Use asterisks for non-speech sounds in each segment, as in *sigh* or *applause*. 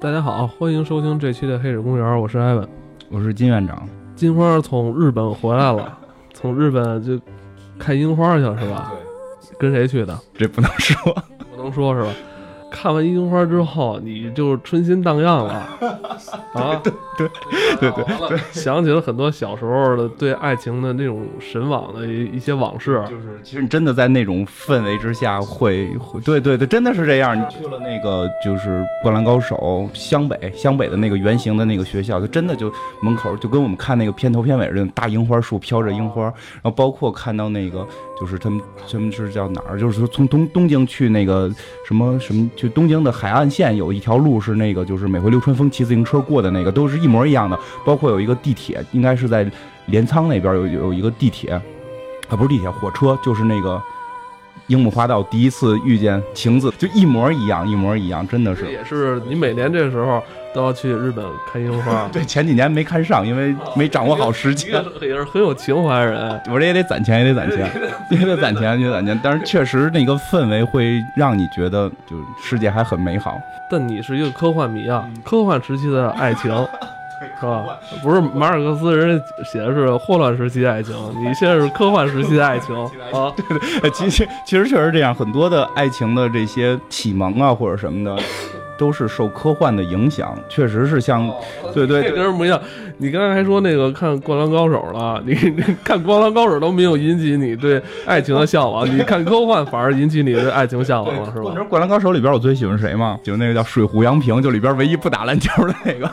大家好，欢迎收听这期的《黑水公园》，我是艾文。我是金院长，金花从日本回来了，从日本就看樱花去了是吧？跟谁去的？这不能说。*laughs* 不能说是吧？看完樱花之后，你就春心荡漾了 *laughs* 啊！对对对 *laughs* 对对，*laughs* 想起了很多小时候的对爱情的那种神往的一一些往事。就是，其实你真的在那种氛围之下会，会，对对对，真的是这样。你去了那个就是《灌篮高手》湘北，湘北的那个原型的那个学校，就真的就门口就跟我们看那个片头片尾似的，大樱花树飘着樱花，然后包括看到那个就是他们他们是叫哪儿，就是说从东东京去那个什么什么，去东京的海岸线有一条路是那个就是每回流川枫骑自行车过的那个，都是一模一样的。包括有一个地铁，应该是在镰仓那边有有一个地铁，啊不是地铁，火车，就是那个樱木花道第一次遇见晴子，就一模一样，一模一样，真的是。也是你每年这时候都要去日本看樱花。*laughs* 对，前几年没看上，因为没掌握好时间。也是很有情怀的人，*laughs* 我这也得攒钱，也得攒钱，也得攒钱，也得攒钱。但是确实那个氛围会让你觉得，就世界还很美好。但你是一个科幻迷啊，科幻时期的爱情。是吧？不是马尔克斯，人家写的是霍乱时期的爱情，你现在是科幻时期的爱情 *laughs* 啊？对对，其实其实确实这样，很多的爱情的这些启蒙啊或者什么的，都是受科幻的影响，确实是像，*laughs* 对对，跟人不一样。你刚才还说那个看《灌篮高手》了，*laughs* 你看《灌篮高手》都没有引起你对爱情的向往，*laughs* 你看科幻反而引起你对爱情向往了，是吧？你知道《灌篮高手》里边我最喜欢谁吗？就那个叫水户洋平，就里边唯一不打篮球的那个。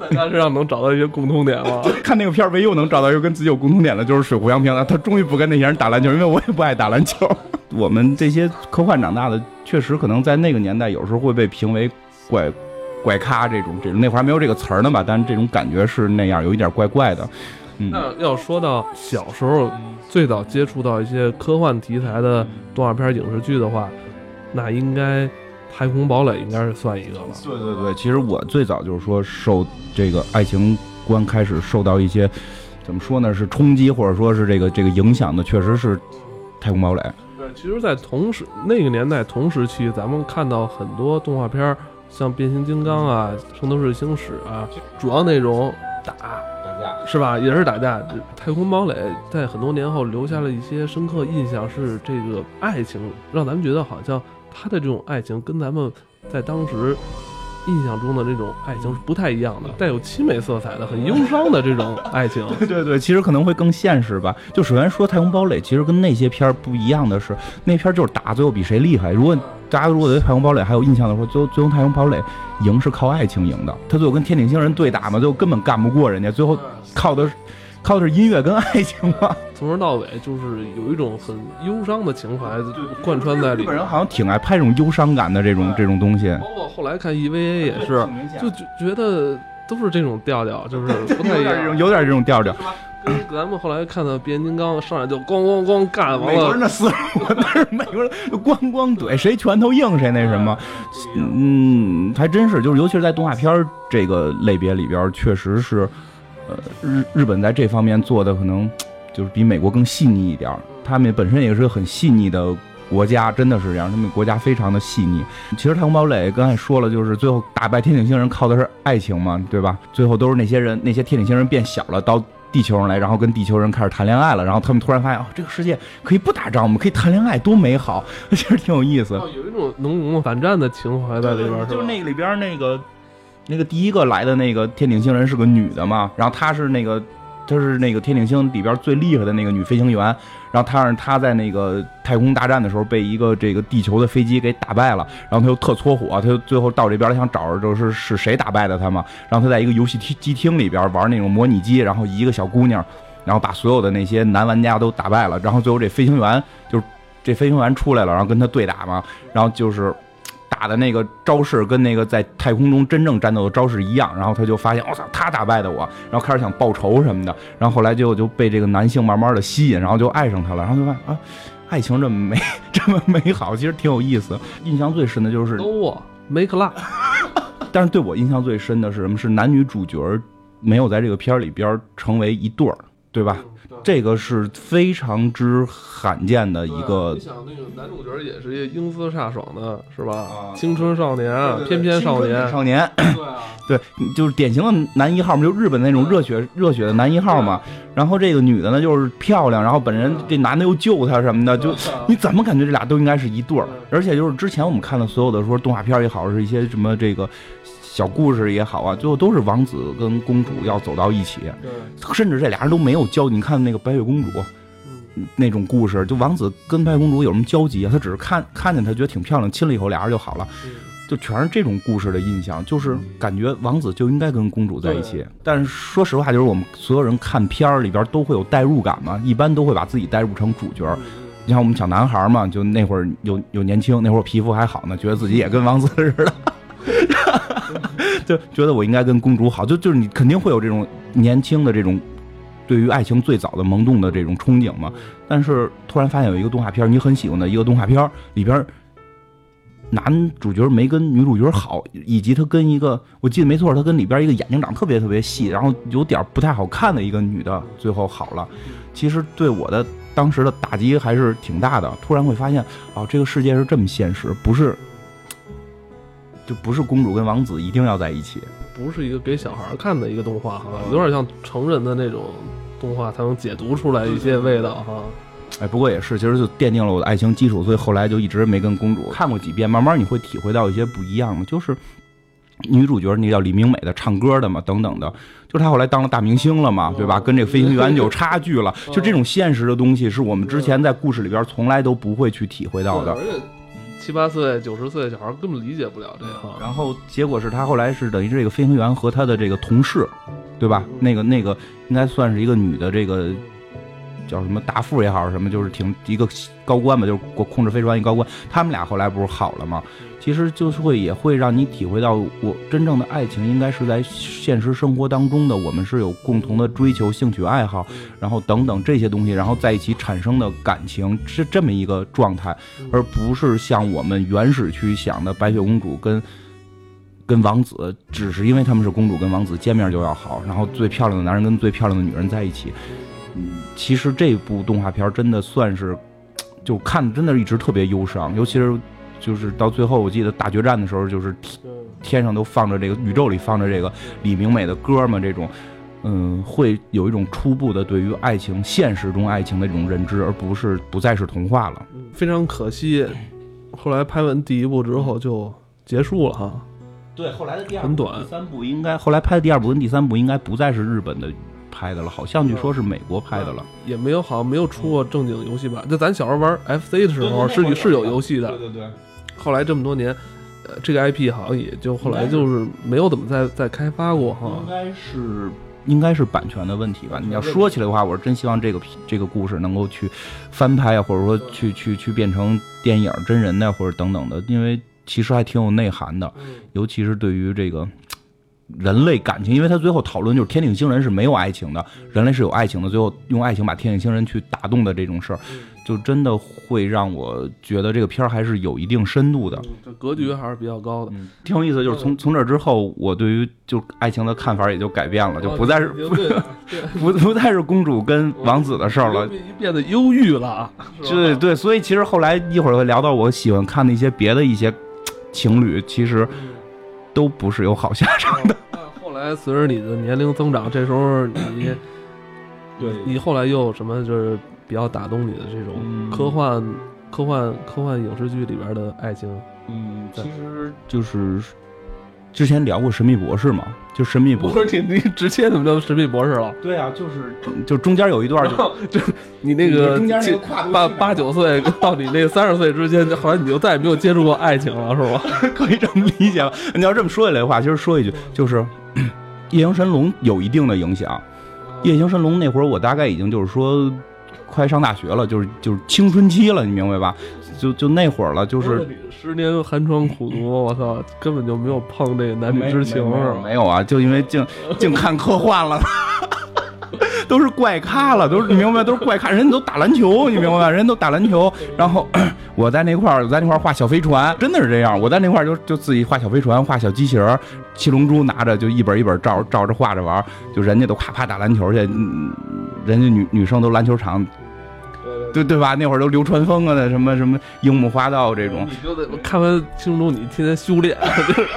在他身上能找到一些共通点吗？看那个片儿，唯一我能找到一个跟自己有共同点的，就是水户洋平了。他终于不跟那些人打篮球，因为我也不爱打篮球。我们这些科幻长大的，确实可能在那个年代，有时候会被评为怪。怪咖这种这种那会儿还没有这个词儿呢吧，但是这种感觉是那样，有一点怪怪的。嗯，那要说到小时候最早接触到一些科幻题材的动画片、影视剧的话，那应该《太空堡垒》应该是算一个了？对对对，其实我最早就是说受这个爱情观开始受到一些怎么说呢，是冲击或者说是这个这个影响的，确实是《太空堡垒》。对，其实，在同时那个年代同时期，咱们看到很多动画片。像变形金刚啊，圣斗士星矢啊，主要内容打打架是吧？也是打架。太空堡垒在很多年后留下了一些深刻印象，是这个爱情，让咱们觉得好像他的这种爱情跟咱们在当时印象中的那种爱情是不太一样的，带有凄美色彩的、很忧伤的这种 *laughs* 爱情。对对对，其实可能会更现实吧。就首先说太空堡垒，其实跟那些片儿不一样的是，那片儿就是打，最后比谁厉害。如果 *laughs* 大家如果对太空堡垒还有印象的话，最后最后太空堡垒赢是靠爱情赢的。他最后跟天顶星人对打嘛，最后根本干不过人家，最后靠的靠的是音乐跟爱情吧。从头到尾就是有一种很忧伤的情怀贯穿在里。日本人好像挺爱拍这种忧伤感的这种这种东西。包括后来看 EVA 也是，就觉得都是这种调调，就是 *laughs* 不太一样，有点这种调调。咱们后来看到变形金刚上来就咣咣咣干，完了，美国人的思路，但是美国人咣咣怼，谁拳头硬谁那什么，*laughs* 嗯，还真是，就是尤其是在动画片这个类别里边，确实是，呃，日日本在这方面做的可能 *tsk* 就是比美国更细腻一点，他们本身也是个很细腻的国家，真的是这样，他们国家非常的细腻。其实太空堡垒刚才说了，就是最后打败天顶星人靠的是爱情嘛，对吧？最后都是那些人，那些天顶星人变小了，到。地球上来，然后跟地球人开始谈恋爱了，然后他们突然发现，哦，这个世界可以不打仗，我们可以谈恋爱，多美好！*laughs* 其实挺有意思，有一种浓浓的反战的情怀在里边，就是那个里边那个那个第一个来的那个天顶星人是个女的嘛，然后她是那个。她是那个天顶星里边最厉害的那个女飞行员，然后她让她在那个太空大战的时候被一个这个地球的飞机给打败了，然后她就特搓火，她就最后到这边想找着就是是谁打败的她嘛，然后她在一个游戏厅机厅里边玩那种模拟机，然后一个小姑娘，然后把所有的那些男玩家都打败了，然后最后这飞行员就这飞行员出来了，然后跟她对打嘛，然后就是。打的那个招式跟那个在太空中真正战斗的招式一样，然后他就发现我操，他打败的我，然后开始想报仇什么的，然后后来就就被这个男性慢慢的吸引，然后就爱上他了，*laughs* 然后就发现啊，爱情这么美这么美好，其实挺有意思。印象最深的就是，都啊，make love，但是对我印象最深的是什么？是男女主角没有在这个片儿里边成为一对儿，对吧？这个是非常之罕见的一个你。想那个男主角也是一个英姿飒爽的，是吧？啊青春少年，翩翩少年，少年，对啊，对，就是典型的男一号嘛，就日本那种热血热血的男一号嘛。然后这个女的呢，就是漂亮，然后本人这男的又救她什么的，就你怎么感觉这俩都应该是一对儿？而且就是之前我们看的所有的说动画片也好，是一些什么这个小故事也好啊，最后都是王子跟公主要走到一起，甚至这俩人都没有交。你看那个白雪公主嗯，那种故事，就王子跟白雪公主有什么交集啊？他只是看看见她觉得挺漂亮，亲了以后俩人就好了。嗯就全是这种故事的印象，就是感觉王子就应该跟公主在一起。但是说实话，就是我们所有人看片儿里边都会有代入感嘛，一般都会把自己代入成主角。你像我们小男孩嘛，就那会儿有有年轻，那会儿皮肤还好呢，觉得自己也跟王子似的，*laughs* 就觉得我应该跟公主好，就就是你肯定会有这种年轻的这种对于爱情最早的萌动的这种憧憬嘛。但是突然发现有一个动画片儿，你很喜欢的一个动画片儿里边，男主角没跟女主角好，以及他跟一个我记得没错，他跟里边一个眼睛长特别特别细，然后有点不太好看的一个女的，最后好了。其实对我的当时的打击还是挺大的。突然会发现，哦，这个世界是这么现实，不是，就不是公主跟王子一定要在一起。不是一个给小孩儿看的一个动画哈，有点像成人的那种动画，才能解读出来一些味道哈。哎，不过也是，其实就奠定了我的爱情基础，所以后来就一直没跟公主看过几遍，慢慢你会体会到一些不一样的，就是女主角那叫李明美的唱歌的嘛，等等的，就是她后来当了大明星了嘛，对吧？跟这个飞行员有差距了，*laughs* 就这种现实的东西是我们之前在故事里边从来都不会去体会到的。七八岁、九十岁的小孩根本理解不了这个。然后结果是他后来是等于这个飞行员和他的这个同事，对吧？那个那个应该算是一个女的这个叫什么大副也好，什么就是挺一个高官吧，就是控控制飞船一高官。他们俩后来不是好了吗？其实就是会也会让你体会到，我真正的爱情应该是在现实生活当中的，我们是有共同的追求、兴趣爱好，然后等等这些东西，然后在一起产生的感情是这么一个状态，而不是像我们原始去想的白雪公主跟。跟王子只是因为他们是公主跟王子见面就要好，然后最漂亮的男人跟最漂亮的女人在一起。嗯，其实这部动画片真的算是，就看真的一直特别忧伤，尤其是就是到最后，我记得大决战的时候，就是天上都放着这个宇宙里放着这个李明美的歌嘛，这种，嗯，会有一种初步的对于爱情现实中爱情的这种认知，而不是不再是童话了。非常可惜，后来拍完第一部之后就结束了哈。对，后来的第二部很短第三部应该后来拍的第二部跟第三部应该不再是日本的拍的了，好像据说是美国拍的了。也没有好像没有出过正经游戏版。就咱小时候玩 FC 的时候是是有游戏的，对对。后来这么多年，呃，这个 IP 好像也就后来就是没有怎么再再开发过哈应。该是应该是版权的问题吧？你要说起来的话，我是真希望这个这个故事能够去翻拍啊，或者说去去去变成电影、真人的或者等等的，因为其实还挺有内涵的，尤其是对于这个。人类感情，因为他最后讨论就是天顶星人是没有爱情的，人类是有爱情的。最后用爱情把天顶星人去打动的这种事儿，就真的会让我觉得这个片儿还是有一定深度的。这格局还是比较高的。嗯，挺有意思，就是从从这之后，我对于就爱情的看法也就改变了，就不再是 *laughs* 不不不再是公主跟王子的事儿了。变得忧郁了。*laughs* 对对，所以其实后来一会儿会聊到我喜欢看的一些别的一些情侣，其实都不是有好下场的。*laughs* 后来随着你的年龄增长，这时候你对你后来又有什么就是比较打动你的这种嗯科幻、科幻、科幻影视剧里边的爱情？嗯，其实就是之前聊过《神秘博士》嘛，就《神秘博士》。是你你直接怎么就神秘博士了？对啊，就是就中间有一段就 *laughs* 就你那个中间那个跨度八八九岁 *laughs* 到你那三十岁之间，后来你就再也没有接触过爱情了，是吧？*laughs* 可以这么理解吧？你要这么说起来的话，其实说一句就是，*clears throat* 夜行神龙有一定的影响。夜行神龙那会儿，我大概已经就是说快上大学了，就是就是青春期了，你明白吧？就就那会儿了，就是十年寒窗苦读，我操，根本就没有碰这个男女之情，没有没有啊，就因为净 *laughs* 净看科幻了。*laughs* 都是怪咖了，都是你明白？都是怪咖，人家都打篮球，你明白？人家都打篮球，然后 *clears throat* 我在那块儿，在那块儿画小飞船，真的是这样。我在那块儿就就自己画小飞船，画小机器人，七龙珠拿着就一本一本照照着画着玩，就人家都啪啪打篮球去，人家女女生都篮球场。对对吧？那会儿都流川枫啊，那什么什么樱木花道这种，你就得看完青龙，你天天修炼，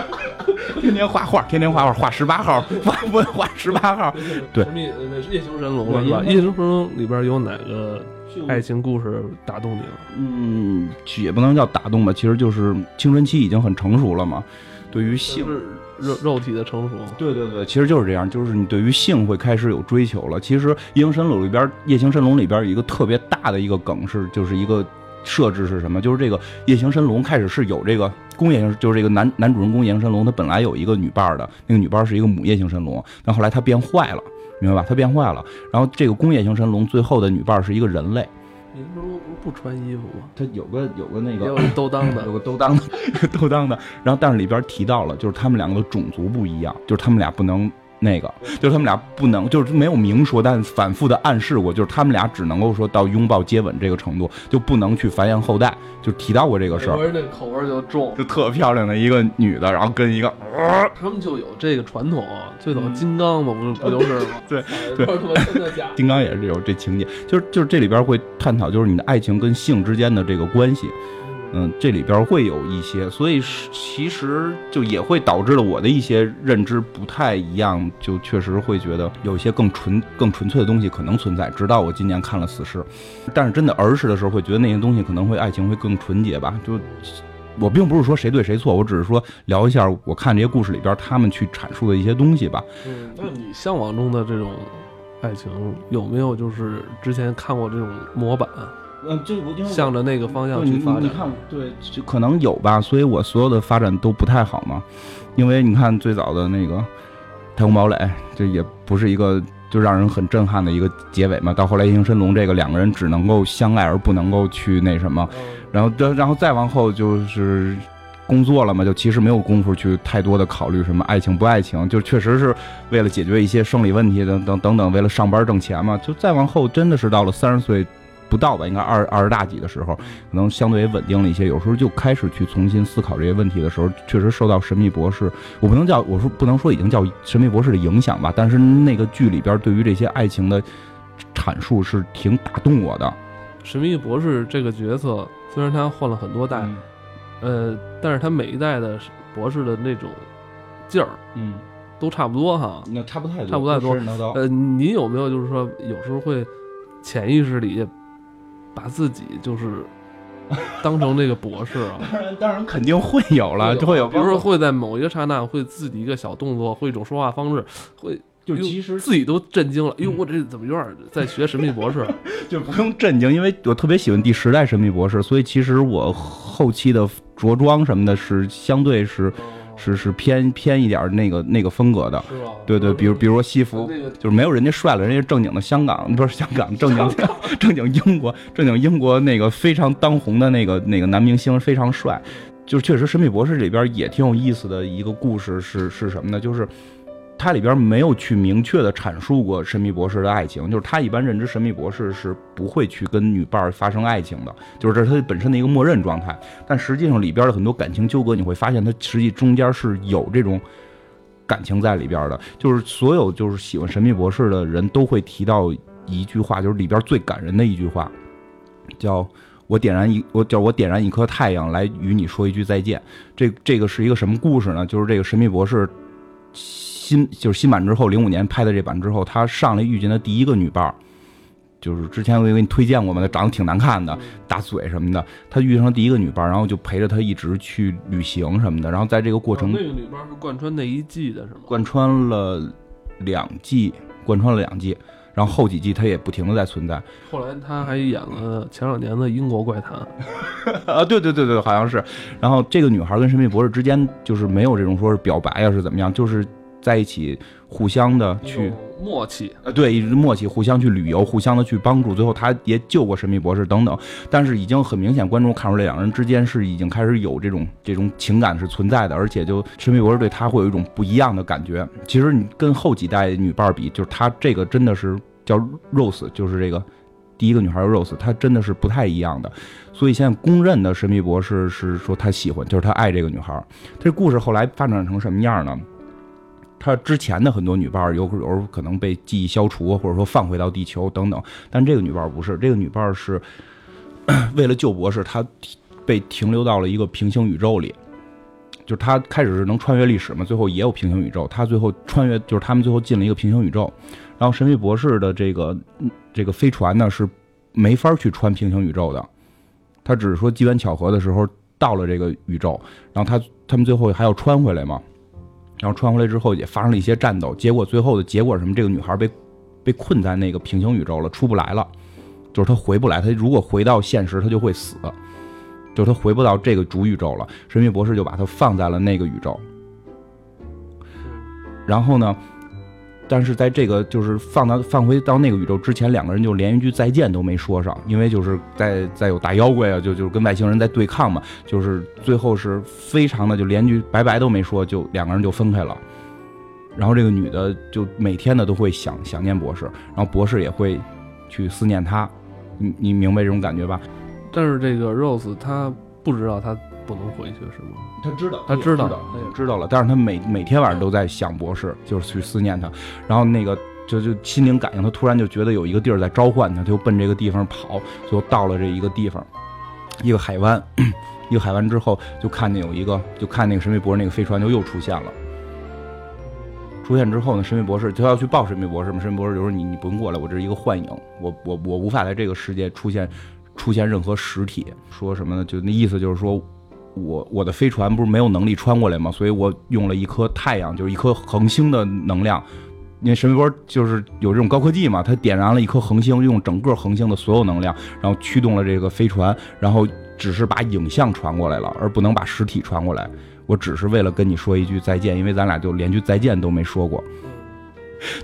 *laughs* 天天画画，天天画画，画十八号，画不画十八号？对，夜行神龙了是吧？夜行神龙里边有哪个爱情故事打动你了？嗯，也不能叫打动吧，其实就是青春期已经很成熟了嘛，对于性。肉肉体的成熟，对对对，其实就是这样，就是你对于性会开始有追求了。其实《夜行神龙》里边，《夜行神龙》里边有一个特别大的一个梗是，就是一个设置是什么？就是这个夜行神龙开始是有这个公夜行，就是这个男男主人公夜行神龙，他本来有一个女伴的，那个女伴是一个母夜行神龙，但后来他变坏了，明白吧？他变坏了，然后这个工业型神龙最后的女伴是一个人类。你不是不穿衣服吗？他有个有个那个有兜裆的，有个兜裆的，*laughs* 兜裆的。然后但是里边提到了，就是他们两个的种族不一样，就是他们俩不能。那个就是他们俩不能，就是没有明说，但反复的暗示过，就是他们俩只能够说到拥抱、接吻这个程度，就不能去繁衍后代，就提到过这个事儿。我那口味就重，就特漂亮的一个女的，然后跟一个，他们就有这个传统，最早金刚嘛，不不就是吗？*laughs* 对对，*laughs* 金刚也是有这情节，就是就是这里边会探讨，就是你的爱情跟性之间的这个关系。嗯，这里边会有一些，所以其实就也会导致了我的一些认知不太一样，就确实会觉得有一些更纯、更纯粹的东西可能存在。直到我今年看了《死侍》，但是真的儿时的时候会觉得那些东西可能会爱情会更纯洁吧。就我并不是说谁对谁错，我只是说聊一下我看这些故事里边他们去阐述的一些东西吧。嗯，那你向往中的这种爱情有没有就是之前看过这种模板？嗯，这我向着那个方向去发展。你看，对，就可能有吧。所以我所有的发展都不太好嘛。因为你看最早的那个《太空堡垒》，这也不是一个就让人很震撼的一个结尾嘛。到后来《夜行神龙》，这个两个人只能够相爱而不能够去那什么。然后，然后再往后就是工作了嘛，就其实没有功夫去太多的考虑什么爱情不爱情，就确实是为了解决一些生理问题等等等等，为了上班挣钱嘛。就再往后，真的是到了三十岁。不到吧，应该二二十大几的时候，可能相对稳定了一些。有时候就开始去重新思考这些问题的时候，确实受到《神秘博士》，我不能叫我说不能说已经叫《神秘博士》的影响吧，但是那个剧里边对于这些爱情的阐述是挺打动我的。《神秘博士》这个角色虽然他换了很多代，呃，但是他每一代的博士的那种劲儿，嗯，都差不多哈。那差不太多，差不太多。呃，您有没有就是说有时候会潜意识里？把自己就是当成这个博士啊，当然当然肯定会有了，就会有，比如说会在某一个刹那，会自己一个小动作，会一种说话方式，会就其实自己都震惊了，呦，我这怎么有点在学神秘博士？*laughs* 就不用震惊，因为我特别喜欢第十代神秘博士，所以其实我后期的着装什么的是相对是。是是偏偏一点那个那个风格的，对对，比如比如说西服，就是没有人家帅了，人家正经的香港不是香港正经正经英国正经英国那个非常当红的那个那个男明星非常帅，就是确实《神秘博士》里边也挺有意思的一个故事是是什么呢？就是。它里边没有去明确的阐述过神秘博士的爱情，就是他一般认知神秘博士是不会去跟女伴发生爱情的，就是这是他本身的一个默认状态。但实际上里边的很多感情纠葛，你会发现他实际中间是有这种感情在里边的。就是所有就是喜欢神秘博士的人都会提到一句话，就是里边最感人的一句话，叫我点燃一我叫我点燃一颗太阳来与你说一句再见。这这个是一个什么故事呢？就是这个神秘博士。新就是新版之后，零五年拍的这版之后，他上来遇见的第一个女伴儿就是之前我也给你推荐过嘛，她长得挺难看的，大嘴什么的。他遇上了第一个女伴儿然后就陪着他一直去旅行什么的。然后在这个过程，那个女伴是贯穿那一季的是吗？贯穿了两季，贯穿了两季，然后后几季他也不停的在存在。后来他还演了前两年的《英国怪谈 *laughs*》啊，对对对对，好像是。然后这个女孩跟神秘博士之间就是没有这种说是表白啊是怎么样，就是。在一起，互相的去默契，呃，对，一直默契，互相去旅游，互相的去帮助，最后他也救过神秘博士等等。但是已经很明显，观众看出来两人之间是已经开始有这种这种情感是存在的，而且就神秘博士对他会有一种不一样的感觉。其实你跟后几代女伴比，就是他这个真的是叫 Rose，就是这个第一个女孩 Rose，她真的是不太一样的。所以现在公认的神秘博士是说他喜欢，就是他爱这个女孩。这故事后来发展成什么样呢？他之前的很多女伴儿有有时候可能被记忆消除，或者说放回到地球等等，但这个女伴儿不是，这个女伴儿是 *clears throat* 为了救博士，她被停留到了一个平行宇宙里。就是她开始是能穿越历史嘛，最后也有平行宇宙。她最后穿越，就是他们最后进了一个平行宇宙。然后神秘博士的这个这个飞船呢是没法去穿平行宇宙的，他只是说机缘巧合的时候到了这个宇宙，然后他他们最后还要穿回来嘛。然后穿回来之后也发生了一些战斗，结果最后的结果是什么？这个女孩被被困在那个平行宇宙了，出不来了，就是她回不来。她如果回到现实，她就会死，就是她回不到这个主宇宙了。神秘博士就把她放在了那个宇宙。然后呢，但是在这个就是放到放回到那个宇宙之前，两个人就连一句再见都没说上，因为就是在在有大妖怪啊，就就是跟外星人在对抗嘛，就是最后是非常的就连句拜拜都没说，就两个人就分开了。然后这个女的就每天呢都会想想念博士，然后博士也会去思念她，你你明白这种感觉吧？但是这个 Rose 她不知道她不能回去是吗？他知道，他知道他也知道了，但是他每每天晚上都在想博士，就是去思念他，然后那个就就心灵感应，他突然就觉得有一个地儿在召唤他，他就奔这个地方跑，最后到了这一个地方，一个海湾，*clears throat* 一个海湾之后就看见有一个，就看那个神秘博士那个飞船就又出现了。出现之后呢，神秘博士就要去抱神秘博士嘛，神秘博士就说你你不用过来，我这是一个幻影，我我我无法在这个世界出现出现任何实体。说什么呢？就那意思就是说。我我的飞船不是没有能力穿过来吗？所以我用了一颗太阳，就是一颗恒星的能量。因为神秘波就是有这种高科技嘛，它点燃了一颗恒星，用整个恒星的所有能量，然后驱动了这个飞船，然后只是把影像传过来了，而不能把实体传过来。我只是为了跟你说一句再见，因为咱俩就连句再见都没说过。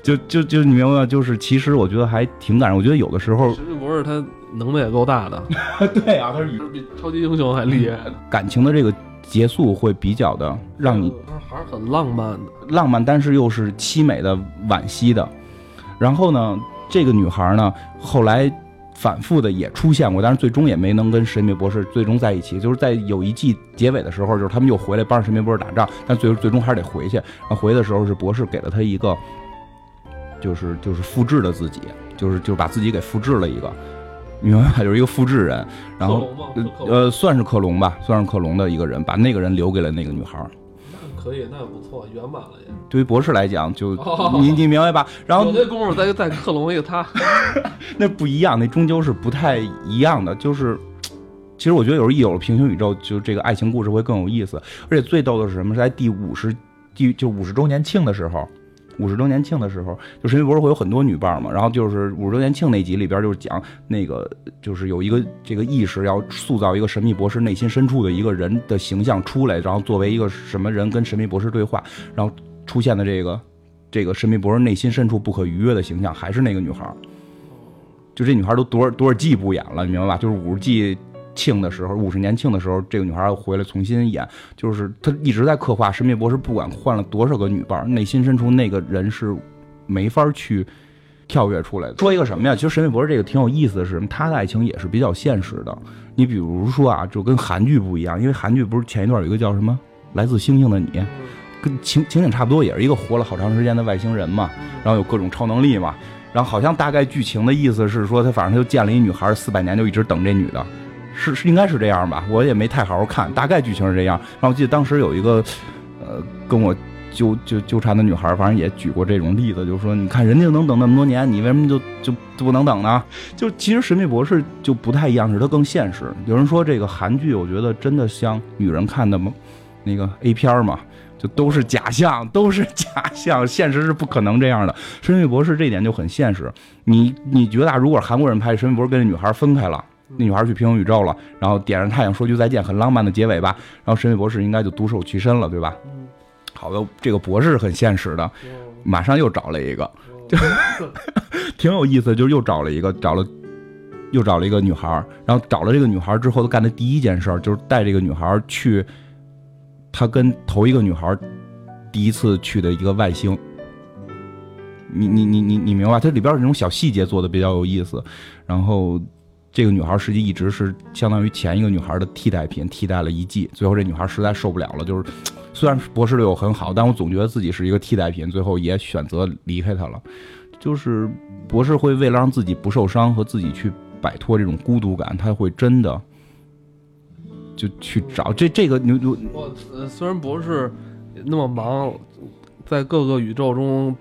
就就就你明白吗？就是其实我觉得还挺感人。我觉得有的时候神秘他能耐也够大的，*laughs* 对啊，他是比超级英雄还厉害，感情的这个结束会比较的让你还是很浪漫的。浪漫，但是又是凄美的、惋惜的。然后呢，这个女孩呢，后来反复的也出现过，但是最终也没能跟神秘博士最终在一起。就是在有一季结尾的时候，就是他们又回来帮着神秘博士打仗，但最最终还是得回去。然后回的时候是博士给了他一个，就是就是复制的自己，就是就是把自己给复制了一个，明白吧？就是一个复制人，然后呃算是克隆吧，算是克隆的一个人，把那个人留给了那个女孩。那可以，那不错，圆满了也。对于博士来讲，就哦你你明白吧？然后有那功夫再再克隆一个他，*laughs* 那不一样，那终究是不太一样的。就是，其实我觉得有时候一有了平行宇宙，就这个爱情故事会更有意思。而且最逗的是什么？是在第五十第就五十周年庆的时候。五十周年庆的时候，就神秘博士会有很多女伴嘛，然后就是五十周年庆那集里边就是讲那个，就是有一个这个意识要塑造一个神秘博士内心深处的一个人的形象出来，然后作为一个什么人跟神秘博士对话，然后出现的这个这个神秘博士内心深处不可逾越的形象还是那个女孩儿。就这女孩儿都多少多少季不演了，你明白吧？就是五十季庆的时候，五十年庆的时候，这个女孩又回来重新演，就是她一直在刻画神秘博士，不管换了多少个女伴，内心深处那个人是没法去跳跃出来的。说一个什么呀？其实神秘博士这个挺有意思的是，他的爱情也是比较现实的。你比如说啊，就跟韩剧不一样，因为韩剧不是前一段有一个叫什么《来自星星的你》，跟情情景差不多，也是一个活了好长时间的外星人嘛，然后有各种超能力嘛。然后好像大概剧情的意思是说，他反正他就见了一女孩，四百年就一直等这女的，是是应该是这样吧？我也没太好好看，大概剧情是这样。然后我记得当时有一个，呃，跟我纠纠纠缠的女孩，反正也举过这种例子，就是说，你看人家能等那么多年，你为什么就就不能等呢？就其实《神秘博士》就不太一样，是它更现实。有人说这个韩剧，我觉得真的像女人看的吗？那个 A 片嘛，就都是假象，都是假象，现实是不可能这样的。《神秘博士》这点就很现实。你你觉得，如果韩国人拍《神秘博士》跟这女孩分开了，那女孩去平行宇宙了，然后点上太阳说句再见，很浪漫的结尾吧，然后神秘博士应该就独守其身了，对吧？好的，这个博士很现实的，马上又找了一个，*laughs* 挺有意思，就是又找了一个，找了又找了一个女孩，然后找了这个女孩之后，他干的第一件事就是带这个女孩去，他跟头一个女孩第一次去的一个外星。你你你你你明白？它里边儿这种小细节做的比较有意思，然后这个女孩实际一直是相当于前一个女孩的替代品，替代了一季。最后这女孩实在受不了了，就是虽然博士对我很好，但我总觉得自己是一个替代品，最后也选择离开他了。就是博士会为了让自己不受伤和自己去摆脱这种孤独感，他会真的就去找这这个你你我，虽然博士那么忙，在各个宇宙中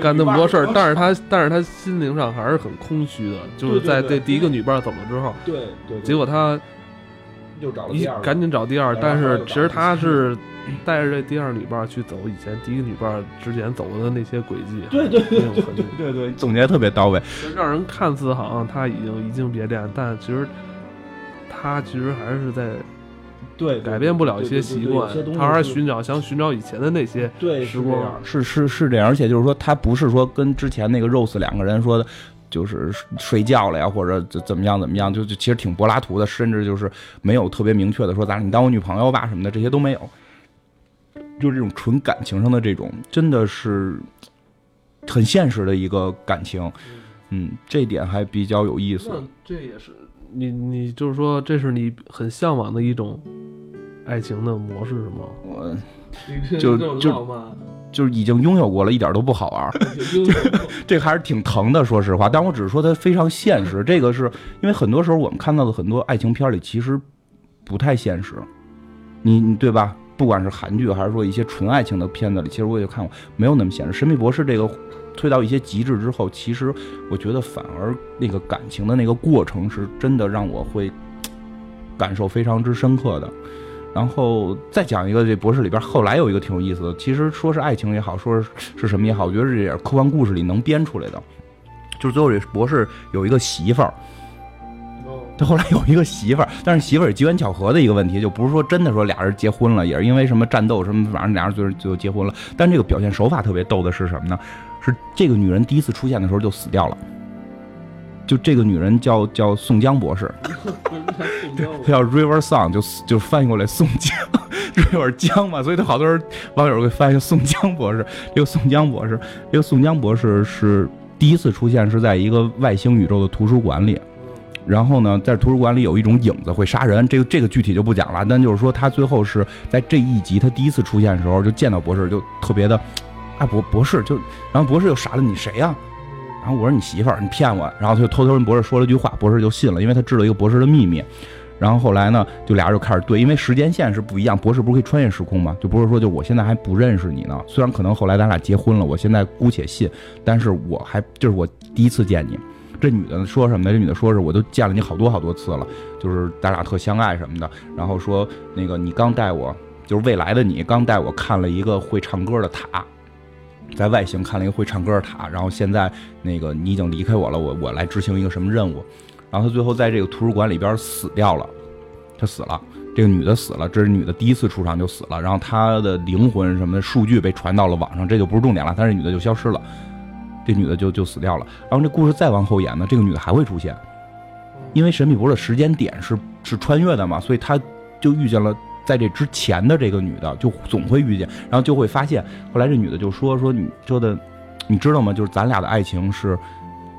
干那么多事儿，但是他但是他心灵上还是很空虚的。就是在这第一个女伴走了之后，对对结果他又找一赶紧找第二，但是其实他是带着这第二女伴去走以前第一个女伴之前走的那些轨迹，对对对对对，总结特别到位。让人看似好像他已经移情别恋，但其实他其实还是在对改变不了一些习惯，他还是寻找想寻找以前的那些对时光。是是是这样，而且就是说，他不是说跟之前那个 Rose 两个人说的，就是睡觉了呀，或者怎怎么样怎么样，就就其实挺柏拉图的，甚至就是没有特别明确的说咱你当我女朋友吧什么的，这些都没有。就是这种纯感情上的这种，真的是很现实的一个感情，嗯，这点还比较有意思。这也是你你就是说，这是你很向往的一种爱情的模式是吗？我就就浪漫，就是 *laughs* 已经拥有过了，一点都不好玩。这个还是挺疼的，说实话。但我只是说它非常现实。这个是因为很多时候我们看到的很多爱情片里其实不太现实，你你对吧？不管是韩剧还是说一些纯爱情的片子里，其实我也看过，没有那么现实。神秘博士这个推到一些极致之后，其实我觉得反而那个感情的那个过程是真的让我会感受非常之深刻的。然后再讲一个，这博士里边后来有一个挺有意思的，其实说是爱情也好，说是是什么也好，我觉得这也是科幻故事里能编出来的。就是最后这博士有一个媳妇儿，*laughs* 他后来有一个媳妇儿，但是媳妇儿也机缘巧合的一个问题，就不是说真的说俩人结婚了，也是因为什么战斗什么，反正俩人最后最后结婚了。但这个表现手法特别逗的是什么呢？是这个女人第一次出现的时候就死掉了。就这个女人叫叫宋江博士，*laughs* 她 *laughs* 叫 River Song，就就翻译过来宋江，*laughs* River 江嘛，所以他好多人网友给翻译成宋江博士。这个宋江博士，这个宋江博士是第一次出现是在一个外星宇宙的图书馆里。然后呢，在图书馆里有一种影子会杀人，这个这个具体就不讲了。但就是说，他最后是在这一集他第一次出现的时候，就见到博士就特别的，啊博博士就，然后博士又傻了，你谁呀、然后我说你媳妇儿，你骗我。然后他就偷偷跟博士说了句话，博士就信了，因为他知道一个博士的秘密。然后后来呢，就俩人就开始对，因为时间线是不一样，博士不是可以穿越时空吗？就不是说就我现在还不认识你呢，虽然可能后来咱俩结婚了，我现在姑且信，但是我还就是我第一次见你。这女的说什么呢？这女的说是我都见了你好多好多次了，就是咱俩特相爱什么的。然后说那个你刚带我，就是未来的你刚带我看了一个会唱歌的塔，在外星看了一个会唱歌的塔。然后现在那个你已经离开我了，我我来执行一个什么任务？然后他最后在这个图书馆里边死掉了，他死了。这个女的死了，这是女的第一次出场就死了。然后她的灵魂什么的数据被传到了网上，这就不是重点了。但是女的就消失了。这女的就就死掉了。然后这故事再往后演呢，这个女的还会出现，因为神秘博士时间点是是穿越的嘛，所以她就遇见了在这之前的这个女的，就总会遇见，然后就会发现，后来这女的就说说你说的，你知道吗？就是咱俩的爱情是，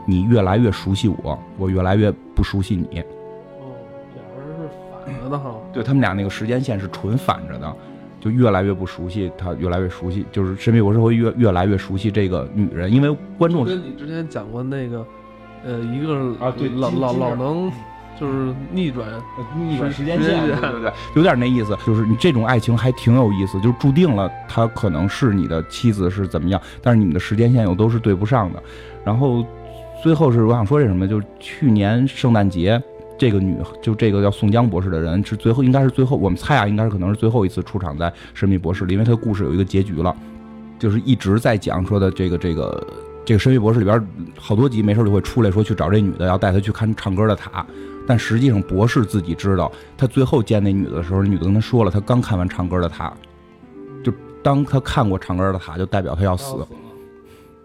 你越来越熟悉我，我越来越不熟悉你。哦，俩人是反着的哈。对他们俩那个时间线是纯反着的。就越来越不熟悉，他越来越熟悉，就是神秘博士会越越来越熟悉这个女人，因为观众跟你之前讲过那个，呃，一个啊对老老老能就是逆转，逆转时间线对对对，有点那意思，就是你这种爱情还挺有意思，就是注定了他可能是你的妻子是怎么样，但是你们的时间线又都是对不上的。然后最后是我想说这什么，就是去年圣诞节。这个女就这个叫宋江博士的人是最后应该是最后我们猜啊，应该是可能是最后一次出场在神秘博士里，因为他的故事有一个结局了，就是一直在讲说的这个这个这个神秘博士里边好多集没事就会出来说去找这女的，要带她去看唱歌的塔，但实际上博士自己知道，他最后见那女的的时候，那女的跟他说了，他刚看完唱歌的塔，就当他看过唱歌的塔，就代表他要死。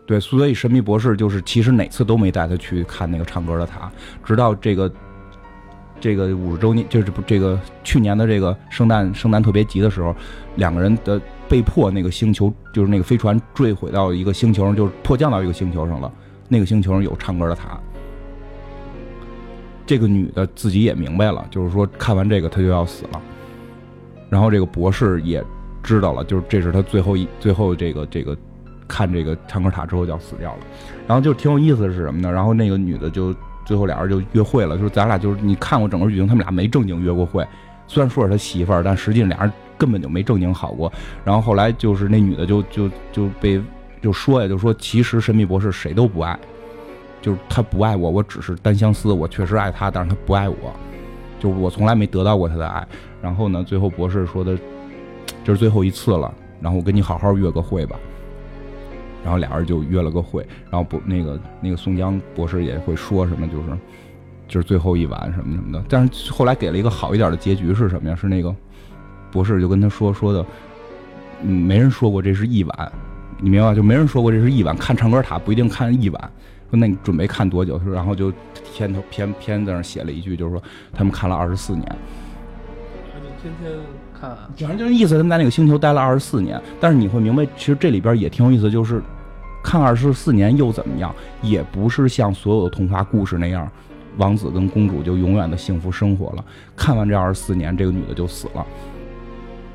对，所以神秘博士就是其实哪次都没带他去看那个唱歌的塔，直到这个这个五十周年，就是不这个去年的这个圣诞圣诞特别集的时候，两个人的被迫那个星球就是那个飞船坠毁到一个星球上，就是迫降到一个星球上了，那个星球上有唱歌的塔。这个女的自己也明白了，就是说看完这个她就要死了，然后这个博士也知道了，就是这是他最后一最后这个这个看这个唱歌塔之后就要死掉了，然后就挺有意思的是什么呢？然后那个女的就最后俩人就约会了，就是咱俩就是你看过整个剧情，他们俩没正经约过会，虽然说是他媳妇儿，但实际上俩人根本就没正经好过。然后后来就是那女的就就就被就说呀，就说其实神秘博士谁都不爱。就是他不爱我，我只是单相思。我确实爱他，但是他不爱我，就是我从来没得到过他的爱。然后呢，最后博士说的，这是最后一次了。然后我跟你好好约个会吧。然后俩人就约了个会。然后博那个那个宋江博士也会说什么，就是就是最后一晚什么什么的。但是后来给了一个好一点的结局是什么呀？是那个博士就跟他说说的，嗯，没人说过这是一晚，你明白？就没人说过这是一晚。看唱歌塔不一定看一晚。说那你准备看多久？说然后就片头片片子上写了一句，就是说他们看了二十四年，就天天看，反正就是意思他们在那个星球待了二十四年。但是你会明白，其实这里边也挺有意思，就是看二十四年又怎么样？也不是像所有的童话故事那样，王子跟公主就永远的幸福生活了。看完这二十四年，这个女的就死了。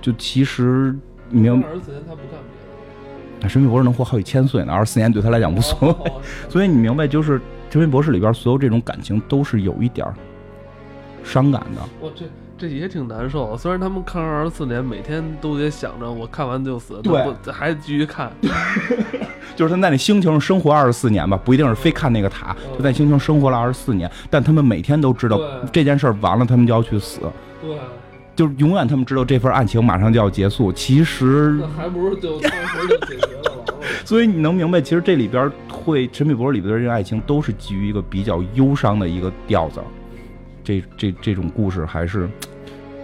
就其实你明白，二十四年他不干别的。神秘博士能活好几千岁呢，二十四年对他来讲无所谓。*laughs* 所以你明白，就是神秘博士里边所有这种感情都是有一点伤感的。我，这这也挺难受。虽然他们看二十四年，每天都得想着我看完就死，对，还继续看。*laughs* 就是他在那星球上生活二十四年吧，不一定是非看那个塔，就在星球生活了二十四年。但他们每天都知道这件事儿完了，他们就要去死。对。就是永远他们知道这份爱情马上就要结束，其实那还不如就当时就解决了。所以你能明白，其实这里边会《神秘博士》里边的这个爱情都是基于一个比较忧伤的一个调子。这这这种故事还是，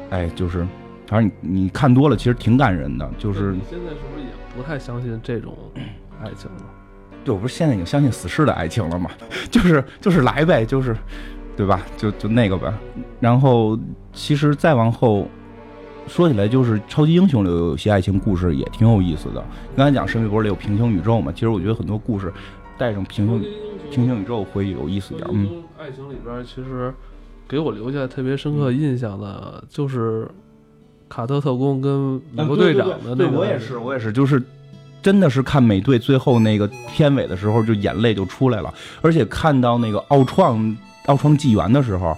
哎，就是反正你你看多了，其实挺感人的。就是你现在是不是也不太相信这种爱情了？对，我不是现在已经相信死侍的爱情了吗？就是就是来呗，就是。对吧？就就那个吧。然后其实再往后说起来，就是超级英雄里有些爱情故事也挺有意思的。刚才讲《神秘博士》里有平行宇宙嘛？其实我觉得很多故事带上平行平行宇宙会有意思点。嗯，爱情里边其实给我留下特别深刻印象的就是卡特特工跟美国队长的那个。对我也是，我也是，就是真的是看美队最后那个片尾的时候，就眼泪就出来了，而且看到那个奥创。奥创纪元的时候，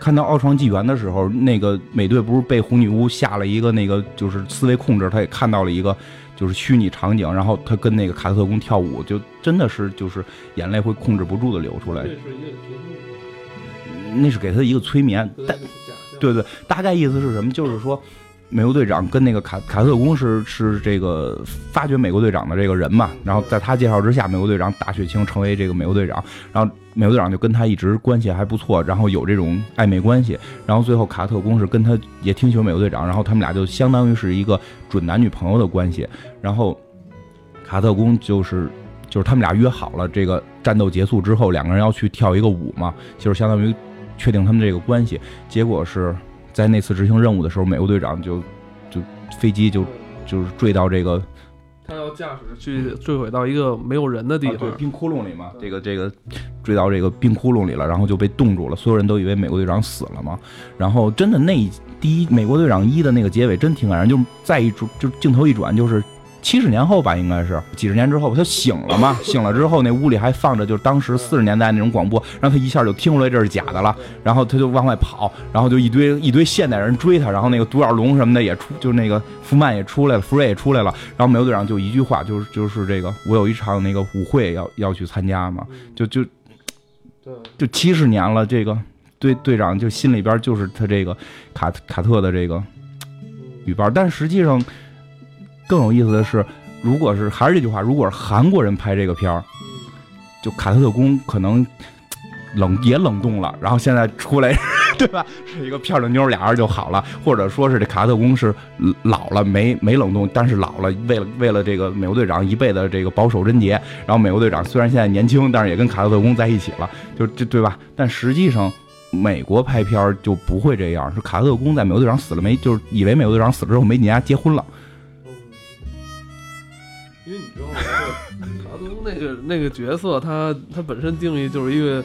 看到奥创纪元的时候，那个美队不是被红女巫下了一个那个就是思维控制，他也看到了一个就是虚拟场景，然后他跟那个卡特特工跳舞，就真的是就是眼泪会控制不住的流出来。那是给他一个催眠，但对对，大概意思是什么？就是说。美国队长跟那个卡卡特工是是这个发掘美国队长的这个人嘛，然后在他介绍之下，美国队长打血清成为这个美国队长，然后美国队长就跟他一直关系还不错，然后有这种暧昧关系，然后最后卡特工是跟他也挺喜欢美国队长，然后他们俩就相当于是一个准男女朋友的关系，然后卡特工就是就是他们俩约好了，这个战斗结束之后，两个人要去跳一个舞嘛，就是相当于确定他们这个关系，结果是。在那次执行任务的时候，美国队长就就飞机就就是坠到这个，他要驾驶去坠毁到一个没有人的地方，冰窟窿里嘛。这个这个坠到这个冰窟窿里了，然后就被冻住了。所有人都以为美国队长死了嘛。然后真的那第一美国队长一的那个结尾真挺感人，就再一转就镜头一转就是。七十年后吧，应该是几十年之后，他醒了嘛？醒了之后，那屋里还放着，就是当时四十年代那种广播，然后他一下就听出来这是假的了，然后他就往外跑，然后就一堆一堆现代人追他，然后那个独眼龙什么的也出，就那个福曼也出来了，福瑞也出来了，然后美国队长就一句话，就是就是这个，我有一场那个舞会要要去参加嘛，就就，对，就七十年了，这个队队长就心里边就是他这个卡卡特的这个女伴，但实际上。更有意思的是，如果是还是这句话，如果是韩国人拍这个片儿，就卡特特工可能冷也冷冻了，然后现在出来 *laughs* 对吧？是一个漂亮妞，俩人就好了，或者说是这卡特工是老了没没冷冻，但是老了，为了为了这个美国队长一辈子这个保守贞洁，然后美国队长虽然现在年轻，但是也跟卡特特工在一起了，就这对吧？但实际上。美国拍片就不会这样，是卡特特工在美国队长死了没，就是以为美国队长死了之后没几年结婚了。卡特工那个那个角色，他他本身定义就是一个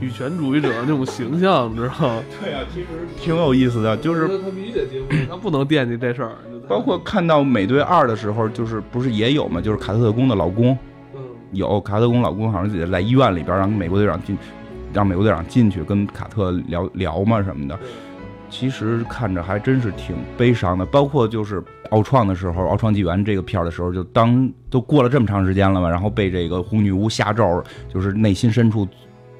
女权主义者那种形象，你知道吗？对啊，其实 *laughs* 挺有意思的，就是他必须得结婚，他不能惦记这事儿。包括看到美队二的时候，就是不是也有嘛？就是卡特特工的老公，有卡特工老公好像也在医院里边让美国队长进。让美国队长进去跟卡特聊聊嘛什么的，其实看着还真是挺悲伤的。包括就是奥创的时候，奥创纪元这个片儿的时候，就当都过了这么长时间了嘛，然后被这个红女巫下咒，就是内心深处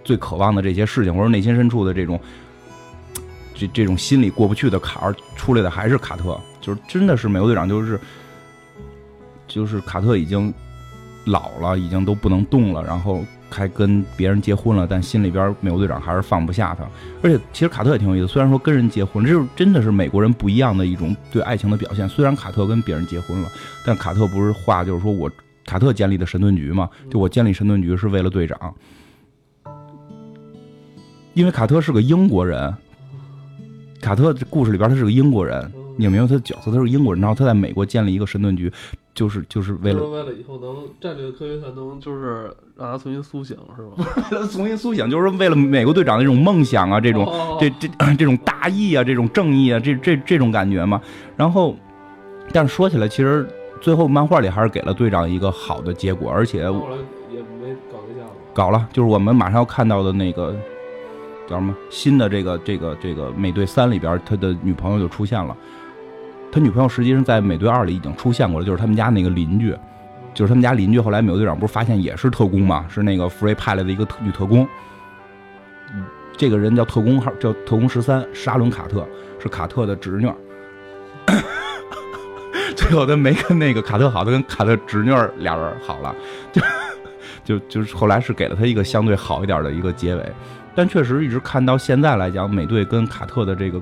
最渴望的这些事情，或者内心深处的这种这这种心里过不去的坎儿出来的还是卡特，就是真的是美国队长，就是就是卡特已经老了，已经都不能动了，然后。还跟别人结婚了，但心里边美国队长还是放不下他。而且其实卡特也挺有意思，虽然说跟人结婚，这是真的是美国人不一样的一种对爱情的表现。虽然卡特跟别人结婚了，但卡特不是话就是说我卡特建立的神盾局嘛，就我建立神盾局是为了队长，因为卡特是个英国人。卡特故事里边他是个英国人。你有没有他的角色，他是英国人，然后他在美国建立一个神盾局，就是就是为了为了以后能战略科学才能就是让他重新苏醒，是吧？*laughs* 重新苏醒，就是为了美国队长那种梦想啊，这种这这 *clears throat* 这种大义啊，这种正义啊，这这这种感觉嘛。然后，但是说起来，其实最后漫画里还是给了队长一个好的结果，而且后来也没搞对象了，搞了，就是我们马上要看到的那个叫什么新的这个这个这个美队三里边，他的女朋友就出现了。他女朋友实际上在美队二里已经出现过了，就是他们家那个邻居，就是他们家邻居。后来美国队长不是发现也是特工嘛，是那个福瑞派来的一个特女特工。这个人叫特工号，叫特工十三，沙伦卡特是卡特的侄女。*laughs* 最后他没跟那个卡特好，他跟卡特侄女俩人好了，*laughs* 就就就是后来是给了他一个相对好一点的一个结尾。但确实一直看到现在来讲，美队跟卡特的这个。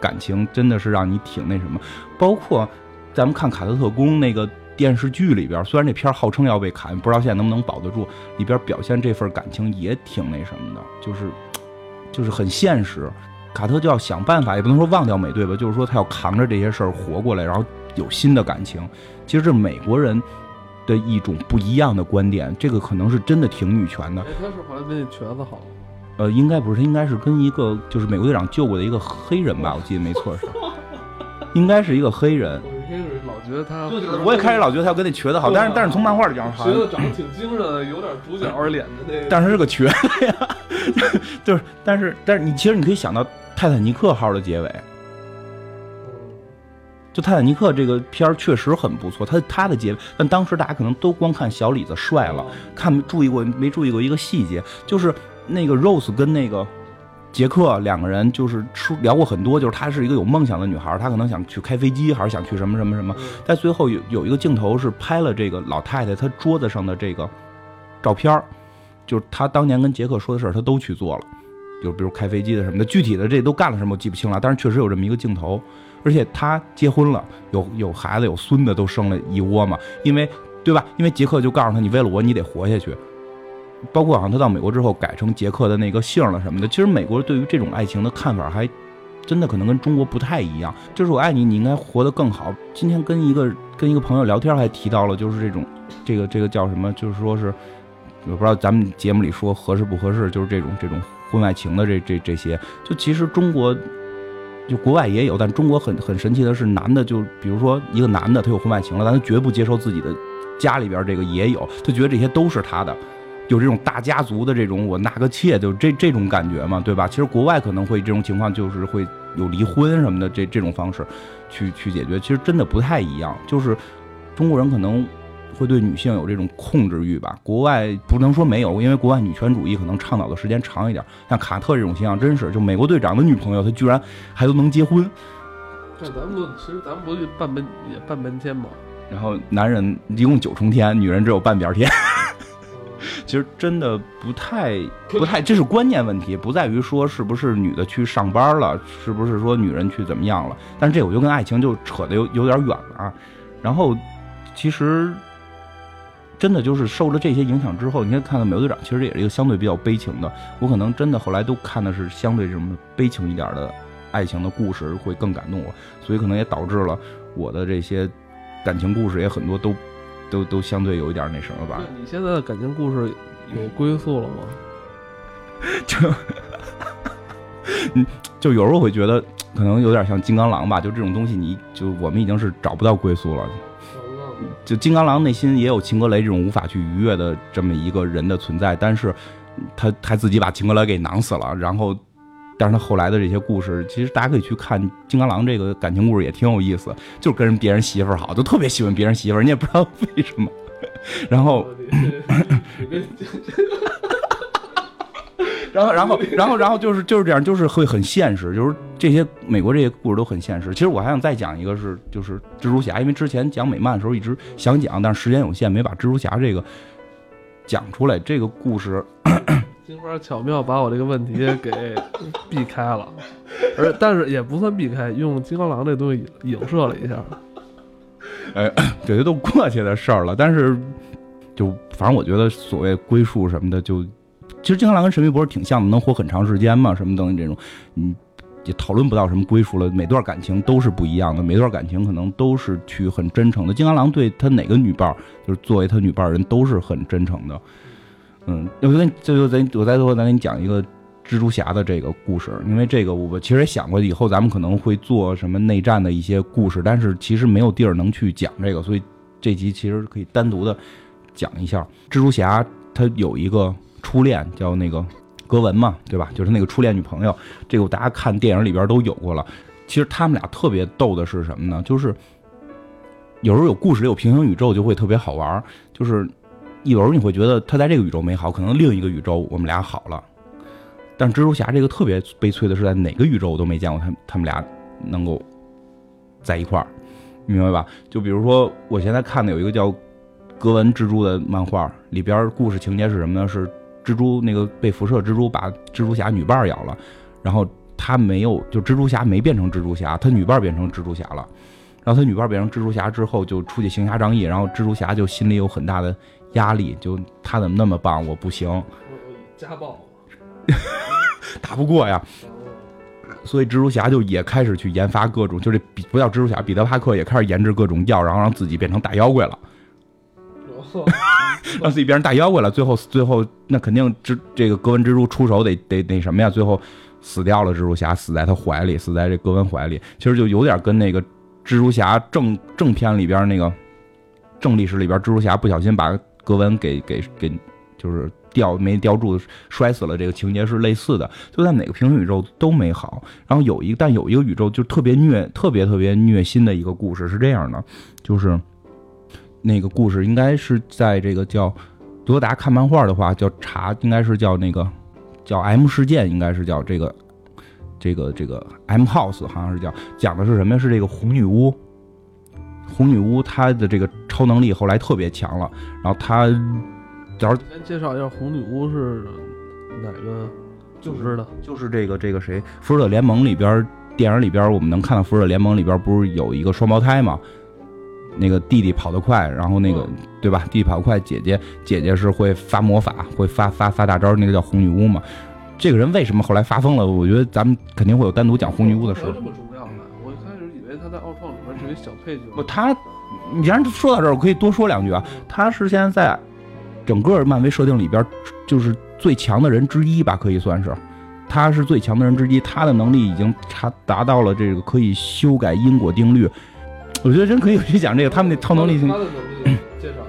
感情真的是让你挺那什么，包括咱们看《卡特特工》那个电视剧里边，虽然这片号称要被砍，不知道现在能不能保得住，里边表现这份感情也挺那什么的，就是 *tsk* 就是很现实。卡特就要想办法，也不能说忘掉美队吧，就是说他要扛着这些事儿活过来，然后有新的感情。其实这美国人的一种不一样的观点，这个可能是真的挺女权的。他是好像跟那瘸子好。呃，应该不是，他应该是跟一个就是美国队长救过的一个黑人吧，我记得没错是，*laughs* 应该是一个黑人。我一开始老觉得他，我也开始老觉得他要跟那瘸子好，但是但是从漫画里讲，瘸子长得挺精神的，有点主角脸的那个。但是是个瘸子呀，*laughs* 就是但是但是你其实你可以想到泰坦尼克号的结尾，就泰坦尼克这个片儿确实很不错，他他的结尾，但当时大家可能都光看小李子帅了，看注意过没注意过一个细节，就是。那个 Rose 跟那个杰克两个人就是说聊过很多，就是她是一个有梦想的女孩，她可能想去开飞机，还是想去什么什么什么。在最后有有一个镜头是拍了这个老太太她桌子上的这个照片就是她当年跟杰克说的事儿，她都去做了，就比如开飞机的什么的，具体的这都干了什么我记不清了，但是确实有这么一个镜头，而且她结婚了，有有孩子有孙子都生了一窝嘛，因为对吧？因为杰克就告诉她，你为了我，你得活下去。包括好像他到美国之后改成杰克的那个姓了什么的，其实美国对于这种爱情的看法还真的可能跟中国不太一样。就是我爱你，你应该活得更好。今天跟一个跟一个朋友聊天还提到了，就是这种这个这个叫什么，就是说是我不知道咱们节目里说合适不合适，就是这种这种婚外情的这这这些。就其实中国就国外也有，但中国很很神奇的是，男的就比如说一个男的他有婚外情了，但他绝不接受自己的家里边这个也有，他觉得这些都是他的。有这种大家族的这种我纳个妾，就这这种感觉嘛，对吧？其实国外可能会这种情况，就是会有离婚什么的这这种方式，去去解决。其实真的不太一样，就是中国人可能会对女性有这种控制欲吧。国外不能说没有，因为国外女权主义可能倡导的时间长一点。像卡特这种形象，真是就美国队长的女朋友，她居然还都能结婚。但咱们不，其实咱们不就半边也半边天嘛？然后男人一共九重天，女人只有半边天。其实真的不太不太，这是观念问题，不在于说是不是女的去上班了，是不是说女人去怎么样了。但是这我就跟爱情就扯的有有点远了啊。然后其实真的就是受了这些影响之后，你看看到美国队长，其实也是一个相对比较悲情的。我可能真的后来都看的是相对什么悲情一点的爱情的故事会更感动我，所以可能也导致了我的这些感情故事也很多都都都相对有一点那什么吧。你现在的感情故事有归宿了吗？*laughs* 就，嗯，就有时候会觉得可能有点像金刚狼吧，就这种东西，你就我们已经是找不到归宿了。就金刚狼内心也有秦格雷这种无法去逾越的这么一个人的存在，但是他他自己把秦格雷给囊死了，然后，但是他后来的这些故事，其实大家可以去看金刚狼这个感情故事也挺有意思，就是跟人别人媳妇儿好，就特别喜欢别人媳妇儿，你也不知道为什么，然后。*laughs* 然后，然后，然后，然后就是就是这样，就是会很现实，就是这些美国这些故事都很现实。其实我还想再讲一个，是就是蜘蛛侠，因为之前讲美漫的时候一直想讲，但是时间有限，没把蜘蛛侠这个讲出来。这个故事，金花巧妙把我这个问题给避开了，*laughs* 而但是也不算避开，用金刚狼这东西影射了一下。哎，*coughs* 这些都过去的事儿了，但是就反正我觉得所谓归宿什么的就。其实金刚狼跟神秘博士挺像的，能活很长时间嘛？什么东西这种，嗯，也讨论不到什么归属了。每段感情都是不一样的，每段感情可能都是去很真诚的。金刚狼对他哪个女伴，就是作为他女伴人都是很真诚的。嗯，我跟就就咱我再最后再给你讲一个蜘蛛侠的这个故事，因为这个我其实也想过，以后咱们可能会做什么内战的一些故事，但是其实没有地儿能去讲这个，所以这集其实可以单独的讲一下蜘蛛侠，他有一个。初恋叫那个格文嘛，对吧？就是那个初恋女朋友，这个大家看电影里边都有过了。其实他们俩特别逗的是什么呢？就是有时候有故事有平行宇宙就会特别好玩。就是有时候你会觉得他在这个宇宙没好，可能另一个宇宙我们俩好了。但蜘蛛侠这个特别悲催的是，在哪个宇宙我都没见过他他们俩能够在一块儿，明白吧？就比如说我现在看的有一个叫格文蜘蛛的漫画，里边故事情节是什么呢？是蜘蛛那个被辐射蜘蛛把蜘蛛侠女伴咬了，然后他没有，就蜘蛛侠没变成蜘蛛侠，他女伴变成蜘蛛侠了。然后他女伴变成蜘蛛侠之后，就出去行侠仗义，然后蜘蛛侠就心里有很大的压力，就他怎么那么棒，我不行，家暴，*laughs* 打不过呀。所以蜘蛛侠就也开始去研发各种，就这比不叫蜘蛛侠，彼得帕克也开始研制各种药，然后让自己变成大妖怪了。*laughs* 让自己变成大妖怪了，最后最后那肯定蜘这个格温蜘蛛出手得得那什么呀？最后死掉了，蜘蛛侠死在他怀里，死在这格温怀里，其实就有点跟那个蜘蛛侠正正片里边那个正历史里边蜘蛛侠不小心把格温给给给就是吊没吊住摔死了这个情节是类似的，就在哪个平行宇宙都没好。然后有一但有一个宇宙就特别虐特别特别虐心的一个故事是这样的，就是。那个故事应该是在这个叫，德达看漫画的话，叫查应该是叫那个叫 M 事件，应该是叫这个这个这个 M House，好像是叫讲的是什么呀？是这个红女巫，红女巫她的这个超能力后来特别强了，然后她，假如先介绍一下红女巫是哪个组织的？就是这个这个谁？复仇者联盟里边电影里边我们能看到复仇者联盟里边不是有一个双胞胎吗？那个弟弟跑得快，然后那个对吧？弟弟跑得快，姐姐姐姐是会发魔法，会发发发大招，那个叫红女巫嘛。这个人为什么后来发疯了？我觉得咱们肯定会有单独讲红女巫的事。这小配角。不，他，你既然说到这儿，我可以多说两句啊。他是现在在整个漫威设定里边就是最强的人之一吧，可以算是。他是最强的人之一，他的能力已经达达到了这个可以修改因果定律。我觉得真可以去讲这个，他们那超能力他的能力介绍一下，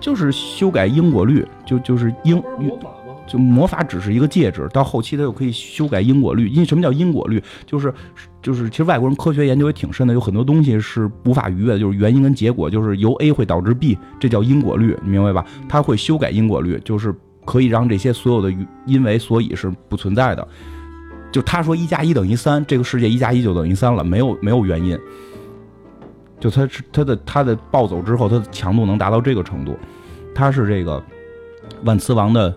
就是修改因果律，就就是因魔？就魔法只是一个介质，到后期它又可以修改因果律。因什么叫因果律？就是就是其实外国人科学研究也挺深的，有很多东西是无法逾越的，就是原因跟结果，就是由 A 会导致 B，这叫因果律，你明白吧？它会修改因果律，就是可以让这些所有的因为所以是不存在的。就他说一加一等于三，这个世界一加一就等于三了，没有没有原因。就他是他的他的暴走之后，他的强度能达到这个程度，他是这个万磁王的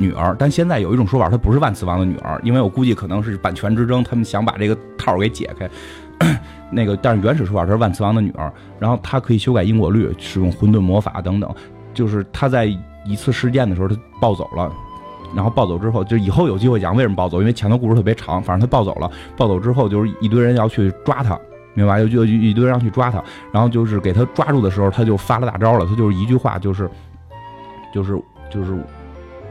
女儿，但现在有一种说法，她不是万磁王的女儿，因为我估计可能是版权之争，他们想把这个套儿给解开。*clears throat* 那个，但是原始说法是万磁王的女儿，然后她可以修改因果律，使用混沌魔法等等。就是她在一次事件的时候，她暴走了，然后暴走之后，就以后有机会讲为什么暴走，因为前头故事特别长。反正她暴走了，暴走之后就是一堆人要去抓她，明白？就就一堆人要去抓她，然后就是给她抓住的时候，她就发了大招了，她就是一句话，就是就是就是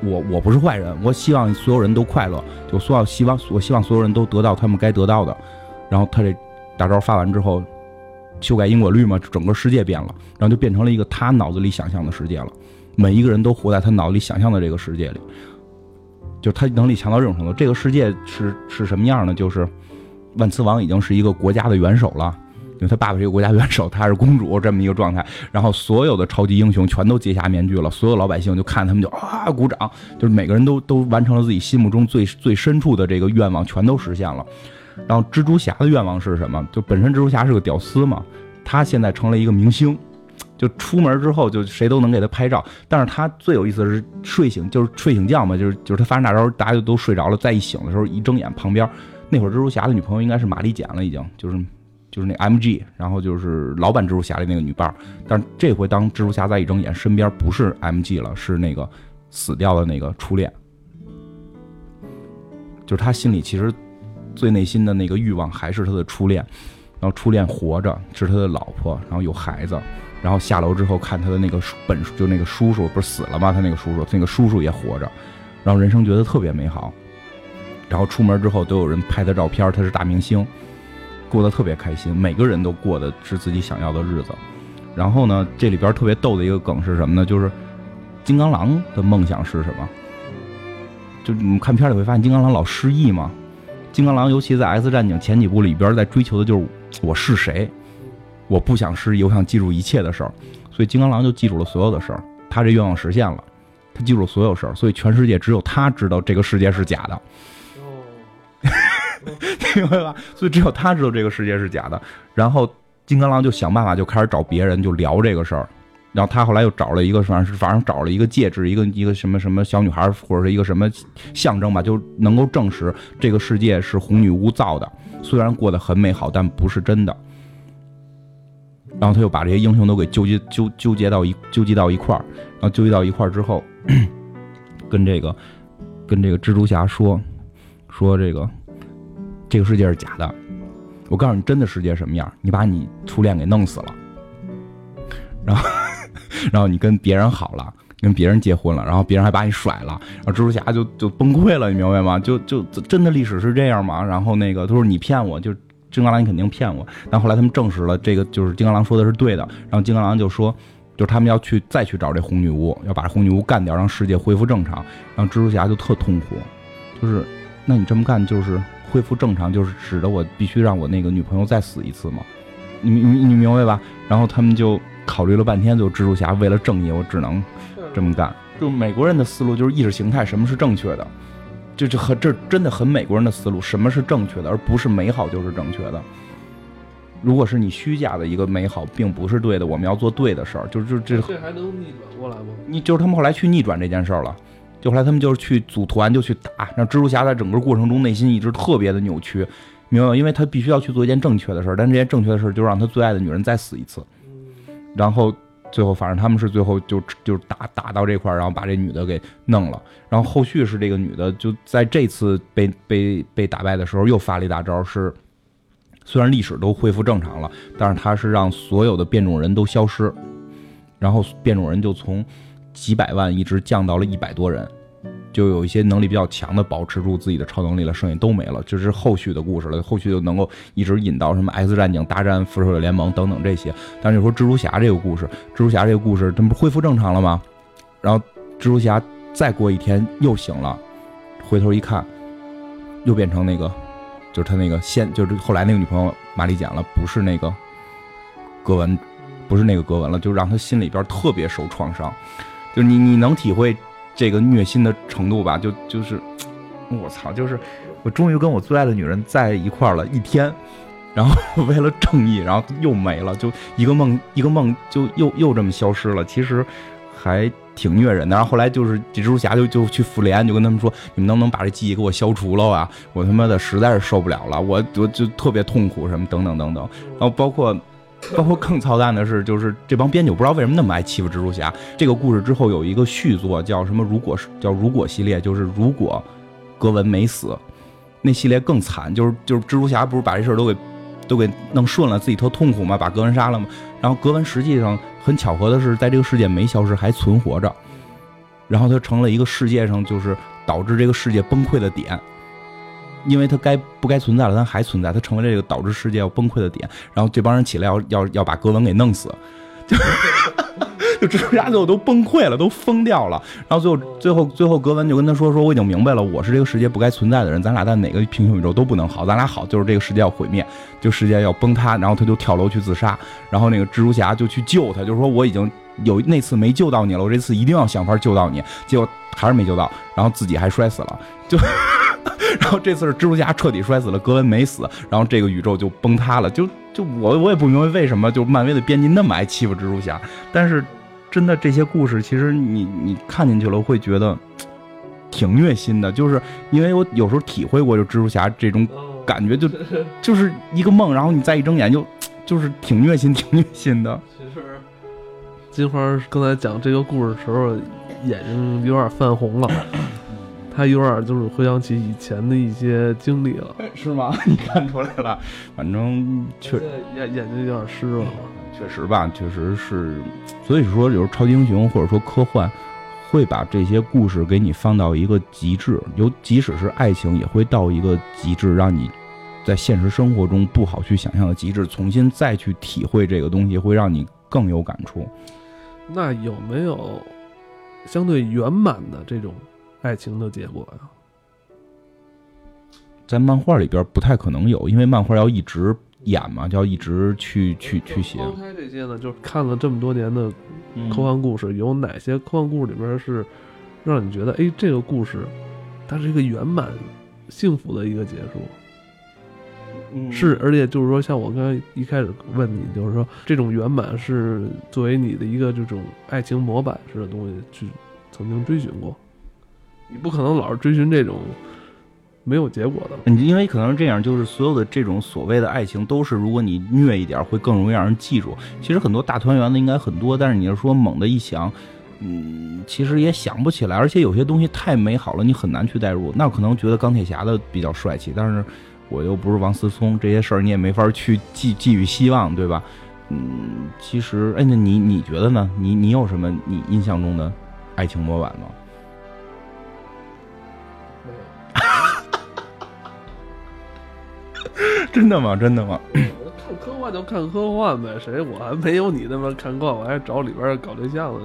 我我不是坏人，我希望所有人都快乐，就所有希望我希望所有人都得到他们该得到的。然后他这大招发完之后，修改因果律嘛，整个世界变了，然后就变成了一个他脑子里想象的世界了。每一个人都活在他脑子里想象的这个世界里，就他能力强到这种程度。这个世界是是什么样呢？就是万磁王已经是一个国家的元首了，因为他爸爸是一个国家元首，他是公主这么一个状态。然后所有的超级英雄全都揭下面具了，所有老百姓就看他们就啊鼓掌，就是每个人都都完成了自己心目中最最深处的这个愿望，全都实现了。然后蜘蛛侠的愿望是什么？就本身蜘蛛侠是个屌丝嘛，他现在成了一个明星，就出门之后就谁都能给他拍照。但是他最有意思的是睡醒就是睡醒觉嘛，就是就是他发生大招，大家就都睡着了。再一醒的时候，一睁眼旁边那会儿蜘蛛侠的女朋友应该是玛丽简了，已经就是就是那 MG，然后就是老版蜘蛛侠的那个女伴儿。但是这回当蜘蛛侠再一睁眼，身边不是 MG 了，是那个死掉的那个初恋，就是他心里其实。最内心的那个欲望还是他的初恋，然后初恋活着是他的老婆，然后有孩子，然后下楼之后看他的那个本就那个叔叔不是死了吗？他那个叔叔那个叔叔也活着，然后人生觉得特别美好，然后出门之后都有人拍他照片，他是大明星，过得特别开心，每个人都过的是自己想要的日子。然后呢，这里边特别逗的一个梗是什么呢？就是金刚狼的梦想是什么？就你们看片里会发现金刚狼老失忆嘛。金刚狼尤其在《X 战警》前几部里边，在追求的就是我是谁，我不想失忆，我想记住一切的事儿，所以金刚狼就记住了所有的事儿。他这愿望实现了，他记住了所有事儿，所以全世界只有他知道这个世界是假的。*laughs* 明白吧？所以只有他知道这个世界是假的。然后金刚狼就想办法，就开始找别人就聊这个事儿。然后他后来又找了一个，反正是反正找了一个戒指，一个一个什么什么小女孩，或者是一个什么象征吧，就能够证实这个世界是红女巫造的。虽然过得很美好，但不是真的。然后他又把这些英雄都给纠结纠纠结到一纠结到一块儿，然后纠结到一块儿之后，*coughs* 跟这个跟这个蜘蛛侠说说这个这个世界是假的。我告诉你，真的世界什么样？你把你初恋给弄死了，然后。*laughs* 然后你跟别人好了，跟别人结婚了，然后别人还把你甩了，然后蜘蛛侠就就崩溃了，你明白吗？就就真的历史是这样吗？然后那个他说你骗我，就金刚狼你肯定骗我。但后来他们证实了这个就是金刚狼说的是对的，然后金刚狼就说，就是他们要去再去找这红女巫，要把红女巫干掉，让世界恢复正常。然后蜘蛛侠就特痛苦，就是那你这么干就是恢复正常，就是使得我必须让我那个女朋友再死一次吗？你你你明白吧？然后他们就。考虑了半天，就蜘蛛侠为了正义，我只能这么干。就美国人的思路就是意识形态，什么是正确的？就就很这真的很美国人的思路，什么是正确的，而不是美好就是正确的。如果是你虚假的一个美好，并不是对的，我们要做对的事儿。就是就这这还能逆转过来吗？你就是他们后来去逆转这件事儿了，就后来他们就是去组团就去打，让蜘蛛侠在整个过程中内心一直特别的扭曲，明白吗？因为他必须要去做一件正确的事儿，但这件正确的事儿就让他最爱的女人再死一次。然后最后，反正他们是最后就就打打到这块儿，然后把这女的给弄了。然后后续是这个女的就在这次被被被打败的时候又发了一大招，是虽然历史都恢复正常了，但是他是让所有的变种人都消失，然后变种人就从几百万一直降到了一百多人。就有一些能力比较强的保持住自己的超能力了，剩下都没了，就是后续的故事了。后续就能够一直引到什么 X 战警大战复仇者联盟等等这些。但是说蜘蛛侠这个故事，蜘蛛侠这个故事，这不恢复正常了吗？然后蜘蛛侠再过一天又醒了，回头一看，又变成那个，就是他那个现，就是后来那个女朋友玛丽简了，不是那个格文，不是那个格文了，就让他心里边特别受创伤。就你你能体会。这个虐心的程度吧，就就是，我操，就是我终于跟我最爱的女人在一块儿了一天，然后 *laughs* 为了正义，然后又没了，就一个梦一个梦就又又这么消失了。其实还挺虐人的。然后后来就是蜘蛛侠就就去复联，就跟他们说，你们能不能把这记忆给我消除了啊？我他妈的实在是受不了了，我我就特别痛苦什么等等等等。然后包括。包括更操蛋的是，就是这帮编剧不知道为什么那么爱欺负蜘蛛侠。这个故事之后有一个续作，叫什么？如果是叫如果系列，就是如果格文没死，那系列更惨。就是就是蜘蛛侠不是把这事都给都给弄顺了，自己特痛苦嘛，把格文杀了嘛。然后格文实际上很巧合的是，在这个世界没消失，还存活着。然后他成了一个世界上就是导致这个世界崩溃的点。因为他该不该存在了，他还存在，他成为了这个导致世界要崩溃的点。然后这帮人起来要要要把格文给弄死，就蜘蛛侠最后都崩溃了，都疯掉了。然后最后最后最后格文就跟他说说我已经明白了，我是这个世界不该存在的人，咱俩在哪个平行宇宙都不能好，咱俩好就是这个世界要毁灭，就世界要崩塌。然后他就跳楼去自杀，然后那个蜘蛛侠就去救他，就是说我已经有那次没救到你了，我这次一定要想法救到你。结果还是没救到，然后自己还摔死了，就。*laughs* 然后这次是蜘蛛侠彻底摔死了，格温没死，然后这个宇宙就崩塌了。就就我我也不明白为什么就漫威的编辑那么爱欺负蜘蛛侠，但是真的这些故事其实你你看进去了会觉得挺虐心的，就是因为我有时候体会过就蜘蛛侠这种感觉，*laughs* 就就是一个梦，然后你再一睁眼就就是挺虐心，挺虐心的。其实金花刚才讲这个故事的时候，眼睛有点泛红了。他有点就是回想起以前的一些经历了，是吗？*laughs* 你看出来了，反正确眼眼睛有点湿了，确实吧，确实是。所以说，有时候超级英雄或者说科幻，会把这些故事给你放到一个极致，有即使是爱情也会到一个极致，让你在现实生活中不好去想象的极致，重新再去体会这个东西，会让你更有感触。那有没有相对圆满的这种？爱情的结果呀，在漫画里边不太可能有，因为漫画要一直演嘛，就要一直去去去写。抛开这些呢，就是看了这么多年的科幻故事，有哪些科幻故事里边是让你觉得，哎，这个故事它是一个圆满、幸福的一个结束？是，而且就是说，像我刚才一开始问你，就是说，这种圆满是作为你的一个这种爱情模板式的东西去曾经追寻过。你不可能老是追寻这种没有结果的，你因为可能是这样，就是所有的这种所谓的爱情都是，如果你虐一点，会更容易让人记住。其实很多大团圆的应该很多，但是你要说猛的一想，嗯，其实也想不起来。而且有些东西太美好了，你很难去代入。那可能觉得钢铁侠的比较帅气，但是我又不是王思聪，这些事儿你也没法去寄寄予希望，对吧？嗯，其实，哎，那你你觉得呢？你你有什么你印象中的爱情模板吗？*laughs* 真的吗？真的吗？看科幻就看科幻呗，谁我还没有你那么看惯，我还找里边搞对象的，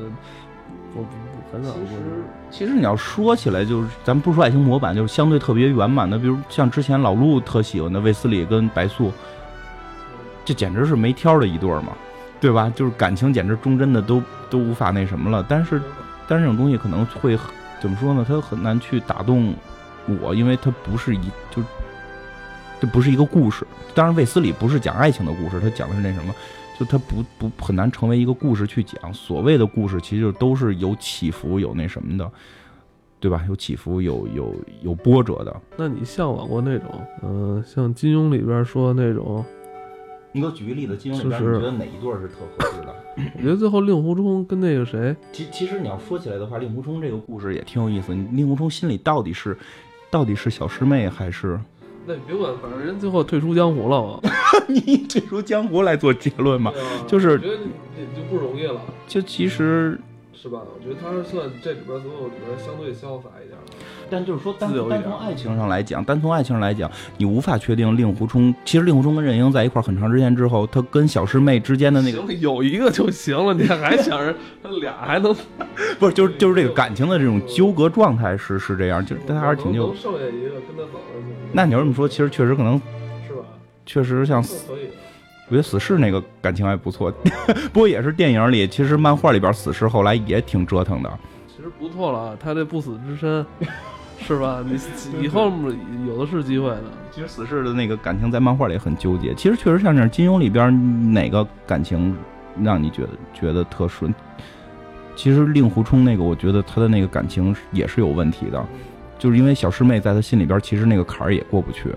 我不很少。其实，其实你要说起来，就是咱们不说爱情模板，就是相对特别圆满的，比如像之前老陆特喜欢的卫斯理跟白素，这简直是没挑的一对嘛，对吧？就是感情简直忠贞的都都无法那什么了。但是，但是这种东西可能会怎么说呢？它很难去打动我，因为它不是一就。这不是一个故事，当然卫斯理不是讲爱情的故事，他讲的是那什么，就他不不很难成为一个故事去讲。所谓的故事，其实都是有起伏、有那什么的，对吧？有起伏、有有有波折的。那你向往过那种，嗯，像金庸里边说的那种？你给我举个例子，金庸里边你觉得哪一对是特合适的？*coughs* 我觉得最后令狐冲跟那个谁，其其实你要说起来的话，令狐冲这个故事也挺有意思。令狐冲心里到底是到底是小师妹还是？那你别管，反正人最后退出江湖了嘛。*laughs* 你退出江湖来做结论嘛？*laughs* 就是我觉得也就不容易了。就其实。是吧？我觉得他是算这里边所有里边相对潇洒一点的。但就是说，单单从爱情上来讲，单从爱情上来讲，你无法确定令狐冲。其实令狐冲跟任盈在一块很长时间之后，他跟小师妹之间的那个有一个就行了，你还想着 *laughs* 他俩还能？不是，就是就是这个感情的这种纠葛状态是是这样，就是他还是挺就剩下一个跟他走了。那你要这么说，其实确实可能是吧？确实像。我觉得死侍那个感情还不错，不过也是电影里，其实漫画里边死侍后来也挺折腾的。其实不错了，他这不死之身，是吧？*laughs* 你以后有的是机会的。其实死侍的那个感情在漫画里很纠结。其实确实像这样，金庸里边哪个感情让你觉得觉得特顺？其实令狐冲那个，我觉得他的那个感情也是有问题的，就是因为小师妹在他心里边，其实那个坎儿也过不去。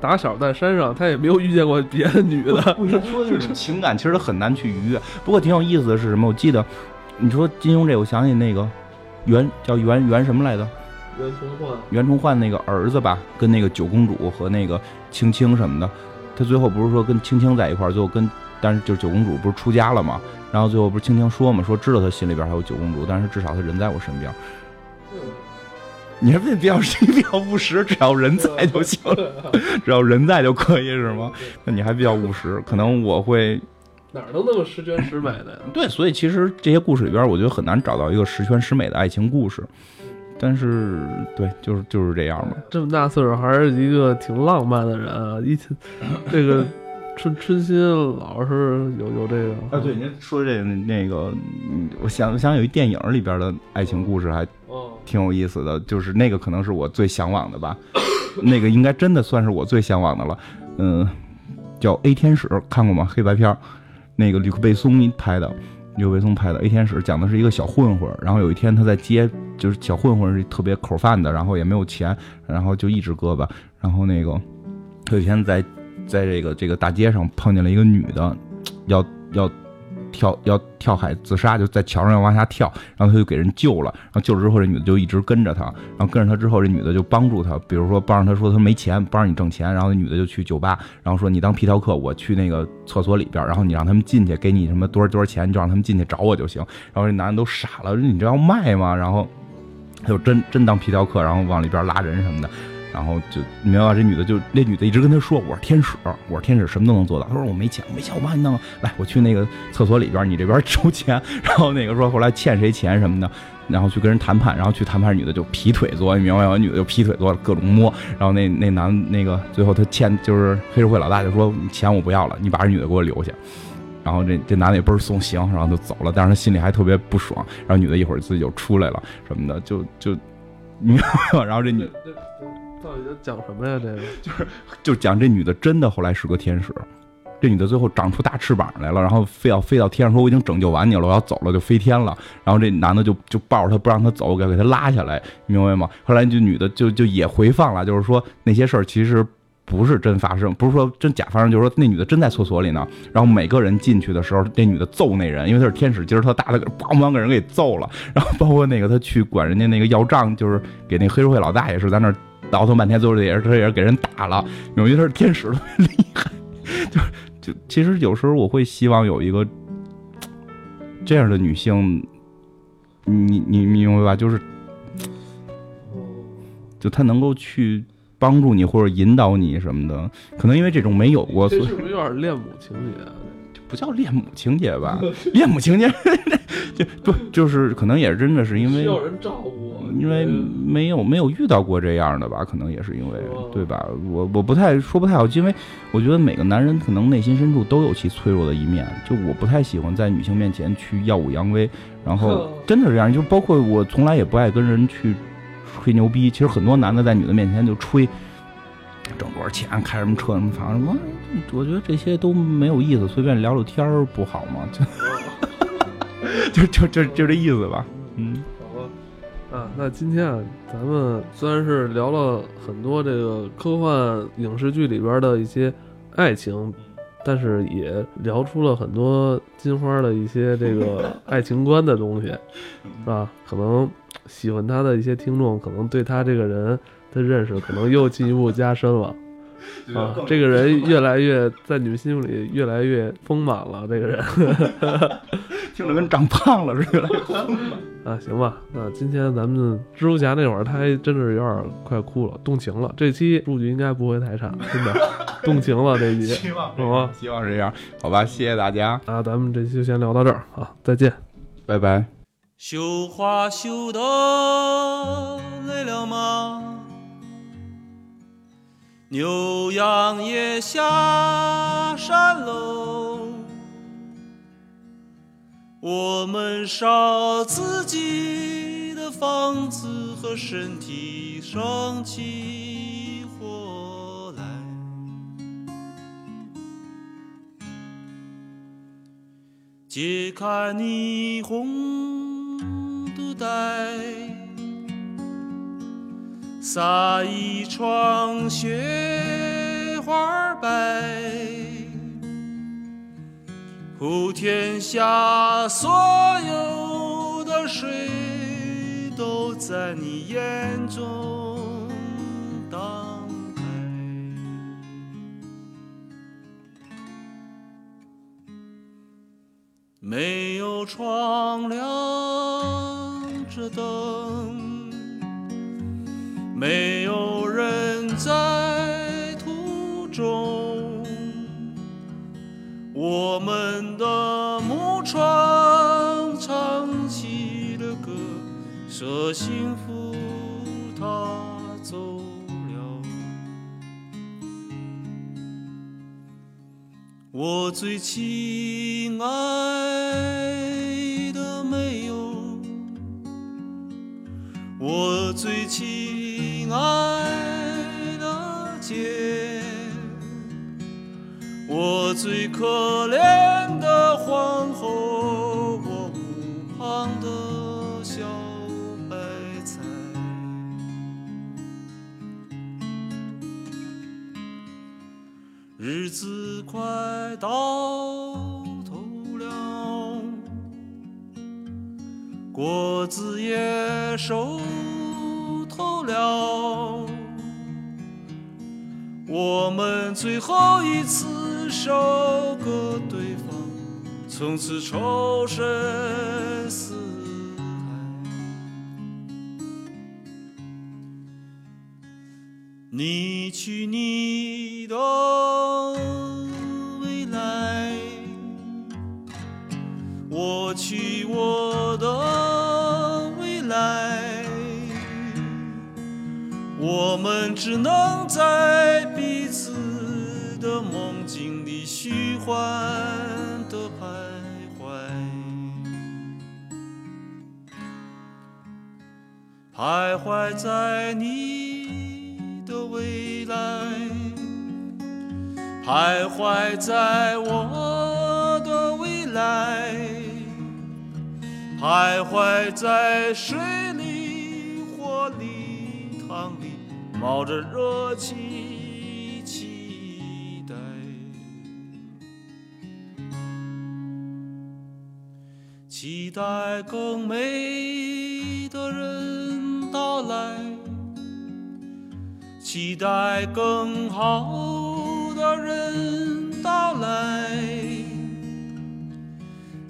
打小在山上，他也没有遇见过别的女的。不是说这种情感，其实很难去逾越。不过挺有意思的是什么？我记得你说金庸这，我想起那个袁叫袁袁什么来着？袁崇焕，袁崇焕那个儿子吧，跟那个九公主和那个青青什么的，他最后不是说跟青青在一块儿，最后跟但是就是九公主不是出家了嘛？然后最后不是青青说嘛，说知道他心里边还有九公主，但是至少他人在我身边。你是不是比较比较务实？只要人在就行了，只要人在就可以是吗？那你还比较务实，可能我会哪儿都那么十全十美的呀？对，所以其实这些故事里边，我觉得很难找到一个十全十美的爱情故事。但是，对，就是就是这样嘛。这么大岁数还是一个挺浪漫的人啊！一这个春春心老是有有这个啊。对，您说这那个，我想想有一电影里边的爱情故事还挺有意思的，就是那个可能是我最向往的吧。那个应该真的算是我最向往的了。嗯，叫《A 天使》，看过吗？黑白片，那个吕克贝松拍的。刘维松拍的《A 天使》讲的是一个小混混，然后有一天他在街，就是小混混是特别口饭的，然后也没有钱，然后就一直胳膊，然后那个他有一天在在这个这个大街上碰见了一个女的，要要。跳要跳海自杀，就在桥上要往下跳，然后他就给人救了，然后救了之后，这女的就一直跟着他，然后跟着他之后，这女的就帮助他，比如说帮着他说他没钱，帮着你挣钱，然后那女的就去酒吧，然后说你当皮条客，我去那个厕所里边，然后你让他们进去，给你什么多少多少钱，你就让他们进去找我就行。然后这男的都傻了，你这要卖吗？然后他就真真当皮条客，然后往里边拉人什么的。然后就你明白吧？这女的就那女的一直跟他说：“我是天使，我是天使，什么都能做到。”他说：“我没钱，我没钱，我帮你弄。来，我去那个厕所里边，你这边收钱。然后那个说后来欠谁钱什么的，然后去跟人谈判。然后去谈判，女的就劈腿做，你明白吗？女的就劈腿坐，各种摸。然后那那男那个最后他欠就是黑社会老大就说钱我不要了，你把这女的给我留下。然后这这男的也倍儿送行，然后就走了。但是他心里还特别不爽。然后女的一会儿自己就出来了什么的，就就明白吗？*laughs* 然后这女。*laughs* 到底在讲什么呀？这个 *laughs* 就是就讲这女的真的后来是个天使，这女的最后长出大翅膀来了，然后非要飞到天上，说我已经拯救完你了，我要走了就飞天了。然后这男的就 *laughs* 就抱着她不让她走，给给她拉下来，明白吗？后来这女的就 *laughs* 就也回放了，就是说那些事儿其实不是真发生，不是说真假发生，就是说那女的真在厕所里呢。然后每个人进去的时候，那女的揍那人，因为她是天使，劲儿特大，她给梆梆给人给揍了。然后包括那个她去管人家那个要账，就是给那黑社会老大也是在那儿。倒腾半天，最后也是他也是给人打了。因为他是天使，特别厉害。就就其实有时候我会希望有一个这样的女性，你你明白吧？就是，就她能够去帮助你或者引导你什么的。可能因为这种没有过，所以是不是有点恋母情节？不叫恋母情节吧？*laughs* 恋母情节就 *laughs* 不就是可能也真的是因为需要人照顾。因为没有没有遇到过这样的吧，可能也是因为对吧？我我不太说不太好，因为我觉得每个男人可能内心深处都有其脆弱的一面，就我不太喜欢在女性面前去耀武扬威，然后真的是这样，就包括我从来也不爱跟人去吹牛逼。其实很多男的在女的面前就吹挣多少钱，开什么车什么房什么，我觉得这些都没有意思，随便聊聊天儿不好吗？就 *laughs* 就就就这意思吧，嗯。好吧啊，那今天啊，咱们虽然是聊了很多这个科幻影视剧里边的一些爱情，但是也聊出了很多金花的一些这个 *laughs* 爱情观的东西，是吧？可能喜欢他的一些听众，可能对他这个人的认识，可能又进一步加深了。啊，这个人越来越在你们心里越来越丰满了。这个人 *laughs* 听着跟长胖了似的。*laughs* 啊，行吧，那今天咱们蜘蛛侠那会儿，他还真是有点快哭了，动情了。这期数据应该不会太差，真的动情了这期。*laughs* 希望好吧，希望是这样，好吧，谢谢大家。那咱们这期就先聊到这儿啊，再见，拜拜。绣花绣的累了吗？牛羊也下山喽，我们烧自己的房子和身体生起火来，揭开霓虹。待，撒一床雪花白，普天下所有的水都在你眼中荡开。没有窗亮着灯，没有人在途中。我们的木船唱起了歌，说幸福它走了。我最亲爱的没有，我最亲亲爱的姐，我最可怜的皇后，我屋旁的小白菜。日子快到头了，果子也熟透了，我们最后一次收割对方，从此仇深似海。你去你的未来，我去我的我们只能在彼此的梦境里虚幻的徘徊。徘徊在你的未来，徘徊在我的未来，徘徊在水冒着热气，期待。期待更美的人到来，期待更好的人到来，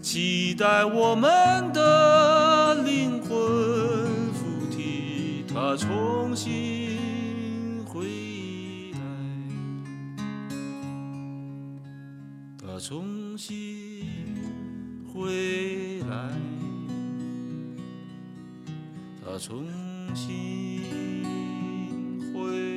期待我们的灵魂附体，它重新她重新回来。他重新回